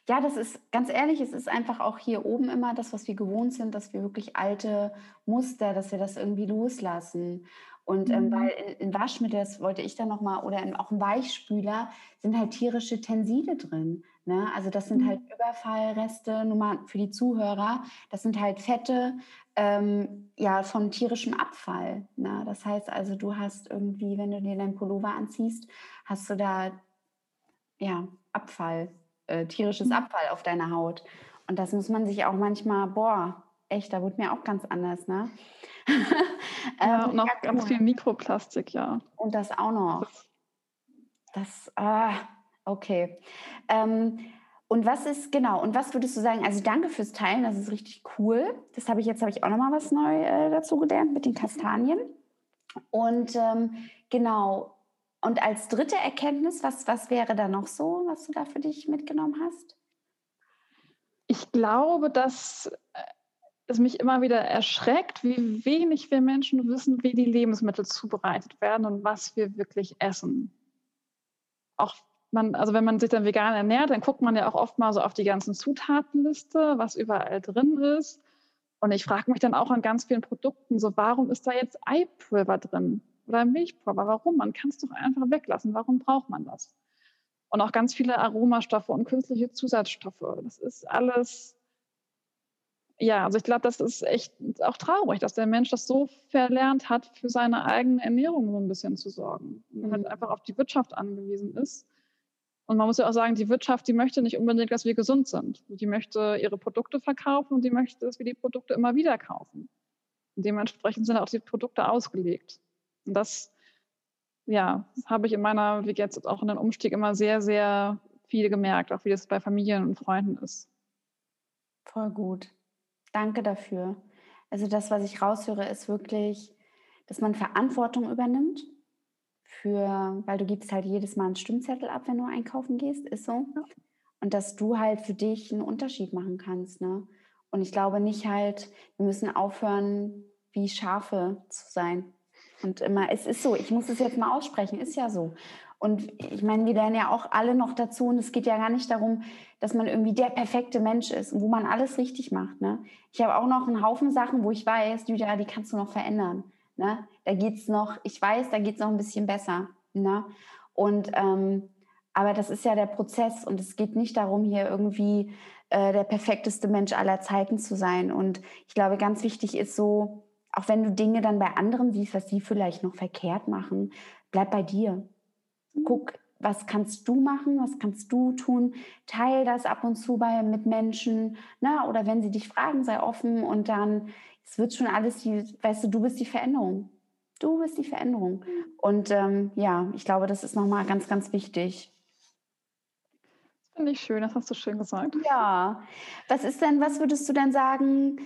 Ja, das ist ganz ehrlich, es ist einfach auch hier oben immer das, was wir gewohnt sind, dass wir wirklich alte Muster, dass wir das irgendwie loslassen. Und ähm, mhm. weil in, in, Waschmittel, das wollte ich dann nochmal, oder in, auch im Weichspüler sind halt tierische Tenside drin. Ne? Also das sind mhm. halt Überfallreste, nur mal für die Zuhörer, das sind halt Fette ähm, ja, von tierischem Abfall. Ne? Das heißt also, du hast irgendwie, wenn du dir deinen Pullover anziehst, hast du da ja, Abfall äh, tierisches mhm. Abfall auf deiner Haut. Und das muss man sich auch manchmal, boah, echt, da wird mir auch ganz anders, ne? ja, ähm, und auch ganz viel Mikroplastik, ja. Und das auch noch. Das, ah, okay. Ähm, und was ist, genau, und was würdest du sagen, also danke fürs Teilen, das ist richtig cool. Das habe ich jetzt, habe ich auch nochmal was neu äh, dazu gelernt mit den Kastanien. Und ähm, genau, und als dritte Erkenntnis, was, was wäre da noch so, was du da für dich mitgenommen hast? Ich glaube, dass äh, es mich immer wieder erschreckt, wie wenig wir Menschen wissen, wie die Lebensmittel zubereitet werden und was wir wirklich essen. Auch man, also wenn man sich dann vegan ernährt, dann guckt man ja auch oft mal so auf die ganzen Zutatenliste, was überall drin ist. Und ich frage mich dann auch an ganz vielen Produkten, so warum ist da jetzt Eipulver drin? Oder Milchpulver. Warum? Man kann es doch einfach weglassen. Warum braucht man das? Und auch ganz viele Aromastoffe und künstliche Zusatzstoffe. Das ist alles, ja, also ich glaube, das ist echt auch traurig, dass der Mensch das so verlernt hat, für seine eigene Ernährung so ein bisschen zu sorgen. Und halt mhm. einfach auf die Wirtschaft angewiesen ist. Und man muss ja auch sagen, die Wirtschaft, die möchte nicht unbedingt, dass wir gesund sind. Die möchte ihre Produkte verkaufen und die möchte, dass wir die Produkte immer wieder kaufen. Und dementsprechend sind auch die Produkte ausgelegt. Und das, ja, habe ich in meiner, wie jetzt auch in den Umstieg immer sehr, sehr viel gemerkt, auch wie das bei Familien und Freunden ist. Voll gut. Danke dafür. Also das, was ich raushöre, ist wirklich, dass man Verantwortung übernimmt für, weil du gibst halt jedes Mal einen Stimmzettel ab, wenn du einkaufen gehst, ist so. Und dass du halt für dich einen Unterschied machen kannst, ne? Und ich glaube nicht halt, wir müssen aufhören, wie Schafe zu sein. Und immer, es ist so, ich muss es jetzt mal aussprechen, ist ja so. Und ich meine, wir lernen ja auch alle noch dazu und es geht ja gar nicht darum, dass man irgendwie der perfekte Mensch ist und wo man alles richtig macht. Ne? Ich habe auch noch einen Haufen Sachen, wo ich weiß, Lydia, die kannst du noch verändern. Ne? Da es noch, ich weiß, da geht es noch ein bisschen besser. Ne? Und ähm, aber das ist ja der Prozess und es geht nicht darum, hier irgendwie äh, der perfekteste Mensch aller Zeiten zu sein. Und ich glaube, ganz wichtig ist so, auch wenn du Dinge dann bei anderen siehst, was sie vielleicht noch verkehrt machen, bleib bei dir. Mhm. Guck, was kannst du machen, was kannst du tun, teil das ab und zu bei mit Menschen, na, oder wenn sie dich fragen, sei offen und dann, es wird schon alles, die, weißt du, du bist die Veränderung. Du bist die Veränderung. Und ähm, ja, ich glaube, das ist nochmal ganz, ganz wichtig. Finde ich schön, das hast du schön gesagt. Ja. Was ist denn, was würdest du denn sagen,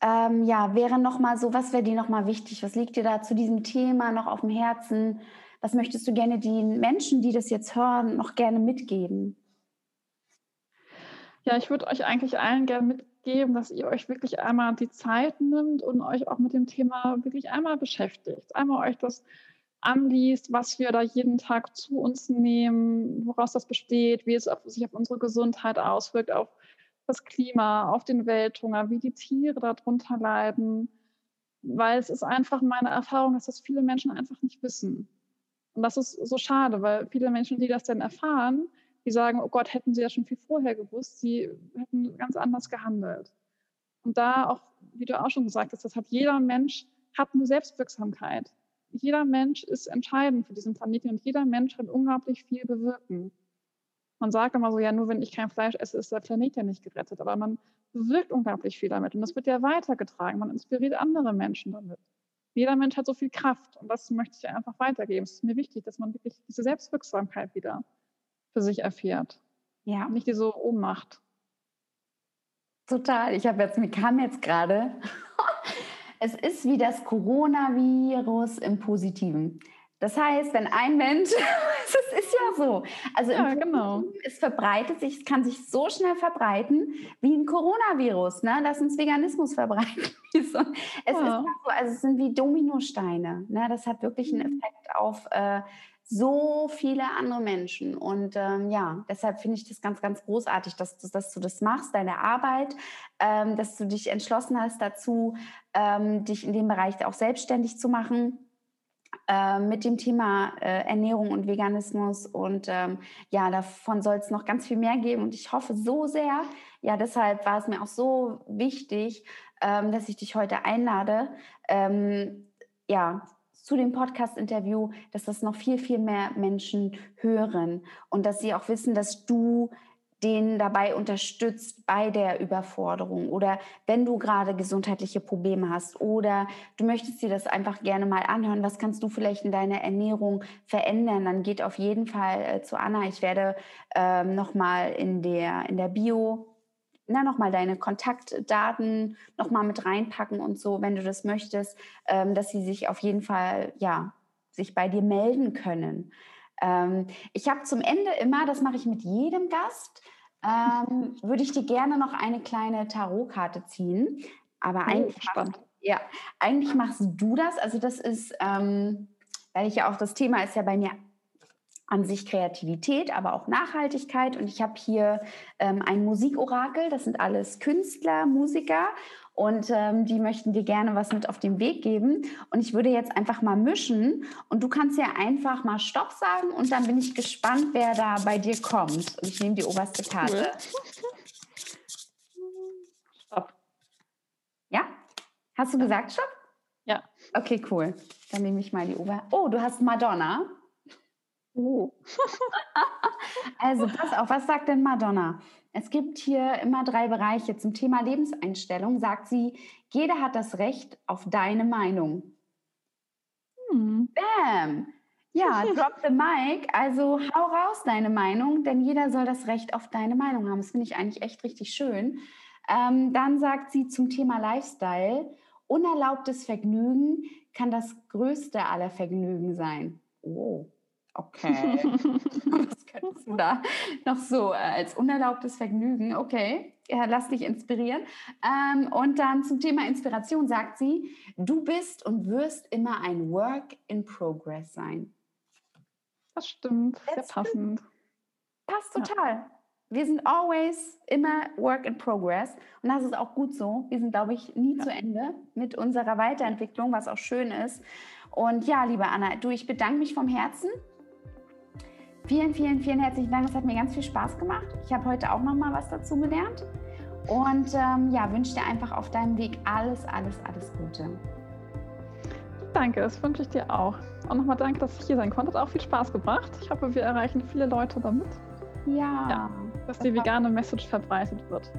ähm, ja, wäre nochmal so, was wäre dir nochmal wichtig? Was liegt dir da zu diesem Thema noch auf dem Herzen? Was möchtest du gerne den Menschen, die das jetzt hören, noch gerne mitgeben? Ja, ich würde euch eigentlich allen gerne mitgeben, dass ihr euch wirklich einmal die Zeit nimmt und euch auch mit dem Thema wirklich einmal beschäftigt. Einmal euch das anliest, was wir da jeden Tag zu uns nehmen, woraus das besteht, wie es auf, sich auf unsere Gesundheit auswirkt, auf das Klima, auf den Welthunger, wie die Tiere darunter leiden. Weil es ist einfach meine Erfahrung, dass das viele Menschen einfach nicht wissen. Und das ist so schade, weil viele Menschen, die das dann erfahren, die sagen, oh Gott, hätten sie ja schon viel vorher gewusst, sie hätten ganz anders gehandelt. Und da auch, wie du auch schon gesagt hast, das hat jeder Mensch hat eine Selbstwirksamkeit. Jeder Mensch ist entscheidend für diesen Planeten und jeder Mensch kann unglaublich viel bewirken. Man sagt immer so, ja, nur wenn ich kein Fleisch esse, ist der Planet ja nicht gerettet. Aber man bewirkt unglaublich viel damit und das wird ja weitergetragen. Man inspiriert andere Menschen damit. Jeder Mensch hat so viel Kraft und das möchte ich einfach weitergeben. Es ist mir wichtig, dass man wirklich diese Selbstwirksamkeit wieder für sich erfährt. Ja. Nicht diese Ohnmacht. Total. Ich habe jetzt, mir kam jetzt gerade, es ist wie das Coronavirus im Positiven. Das heißt, wenn ein Mensch, es ist ja so, also ja, genau. es verbreitet sich, es kann sich so schnell verbreiten wie ein Coronavirus, ne? Lass uns Veganismus verbreiten. es ja. ist so, also es sind wie Dominosteine. Ne? Das hat wirklich einen mhm. Effekt auf äh, so viele andere Menschen. Und ähm, ja, deshalb finde ich das ganz, ganz großartig, dass, dass du das machst, deine Arbeit, ähm, dass du dich entschlossen hast dazu, ähm, dich in dem Bereich auch selbstständig zu machen. Äh, mit dem Thema äh, Ernährung und Veganismus. Und ähm, ja, davon soll es noch ganz viel mehr geben. Und ich hoffe so sehr, ja, deshalb war es mir auch so wichtig, ähm, dass ich dich heute einlade. Ähm, ja, zu dem Podcast-Interview, dass das noch viel, viel mehr Menschen hören und dass sie auch wissen, dass du den dabei unterstützt bei der Überforderung oder wenn du gerade gesundheitliche Probleme hast oder du möchtest dir das einfach gerne mal anhören, was kannst du vielleicht in deiner Ernährung verändern, dann geht auf jeden Fall äh, zu Anna. Ich werde ähm, nochmal in der, in der Bio na, nochmal deine Kontaktdaten nochmal mit reinpacken und so, wenn du das möchtest, ähm, dass sie sich auf jeden Fall, ja, sich bei dir melden können. Ähm, ich habe zum Ende immer, das mache ich mit jedem Gast, ähm, würde ich dir gerne noch eine kleine Tarotkarte ziehen. Aber oh, eigentlich, machst, ja, eigentlich machst du das. Also das ist, ähm, weil ich ja auch, das Thema ist ja bei mir an sich Kreativität, aber auch Nachhaltigkeit. Und ich habe hier ähm, ein Musikorakel, das sind alles Künstler, Musiker und ähm, die möchten dir gerne was mit auf den Weg geben. Und ich würde jetzt einfach mal mischen und du kannst ja einfach mal Stopp sagen und dann bin ich gespannt, wer da bei dir kommt. Und ich nehme die oberste Karte. Stopp. Ja? Hast du gesagt Stopp? Ja. Okay, cool. Dann nehme ich mal die Ober. Oh, du hast Madonna. Oh. also pass auf, was sagt denn Madonna? Es gibt hier immer drei Bereiche. Zum Thema Lebenseinstellung sagt sie, jeder hat das Recht auf deine Meinung. Hm. Bam! Ja, drop the mic. Also hau raus deine Meinung, denn jeder soll das Recht auf deine Meinung haben. Das finde ich eigentlich echt richtig schön. Ähm, dann sagt sie zum Thema Lifestyle, unerlaubtes Vergnügen kann das größte aller Vergnügen sein. Oh. Okay. Was könntest du da noch so äh, als unerlaubtes Vergnügen? Okay, ja, lass dich inspirieren. Ähm, und dann zum Thema Inspiration sagt sie, du bist und wirst immer ein Work in Progress sein. Das stimmt, sehr passend. Passt total. Ja. Wir sind always immer Work in Progress und das ist auch gut so. Wir sind, glaube ich, nie ja. zu Ende mit unserer Weiterentwicklung, was auch schön ist. Und ja, liebe Anna, du, ich bedanke mich vom Herzen Vielen, vielen, vielen herzlichen Dank. Es hat mir ganz viel Spaß gemacht. Ich habe heute auch noch mal was dazu gelernt. Und ähm, ja, wünsche dir einfach auf deinem Weg alles, alles, alles Gute. Danke, das wünsche ich dir auch. Und nochmal danke, dass ich hier sein konnte. Hat auch viel Spaß gebracht. Ich hoffe, wir erreichen viele Leute damit. Ja. ja dass die vegane Message verbreitet wird.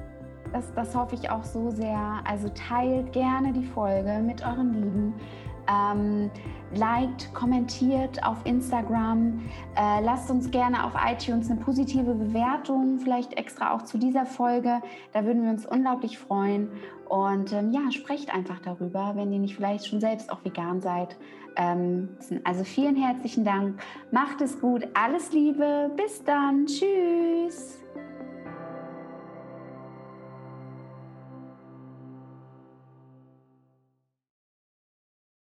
Das, das hoffe ich auch so sehr. Also teilt gerne die Folge mit euren Lieben. Ähm, liked, kommentiert auf Instagram. Äh, lasst uns gerne auf iTunes eine positive Bewertung, vielleicht extra auch zu dieser Folge. Da würden wir uns unglaublich freuen. Und ähm, ja, sprecht einfach darüber, wenn ihr nicht vielleicht schon selbst auch vegan seid. Ähm, also vielen herzlichen Dank. Macht es gut. Alles Liebe. Bis dann. Tschüss.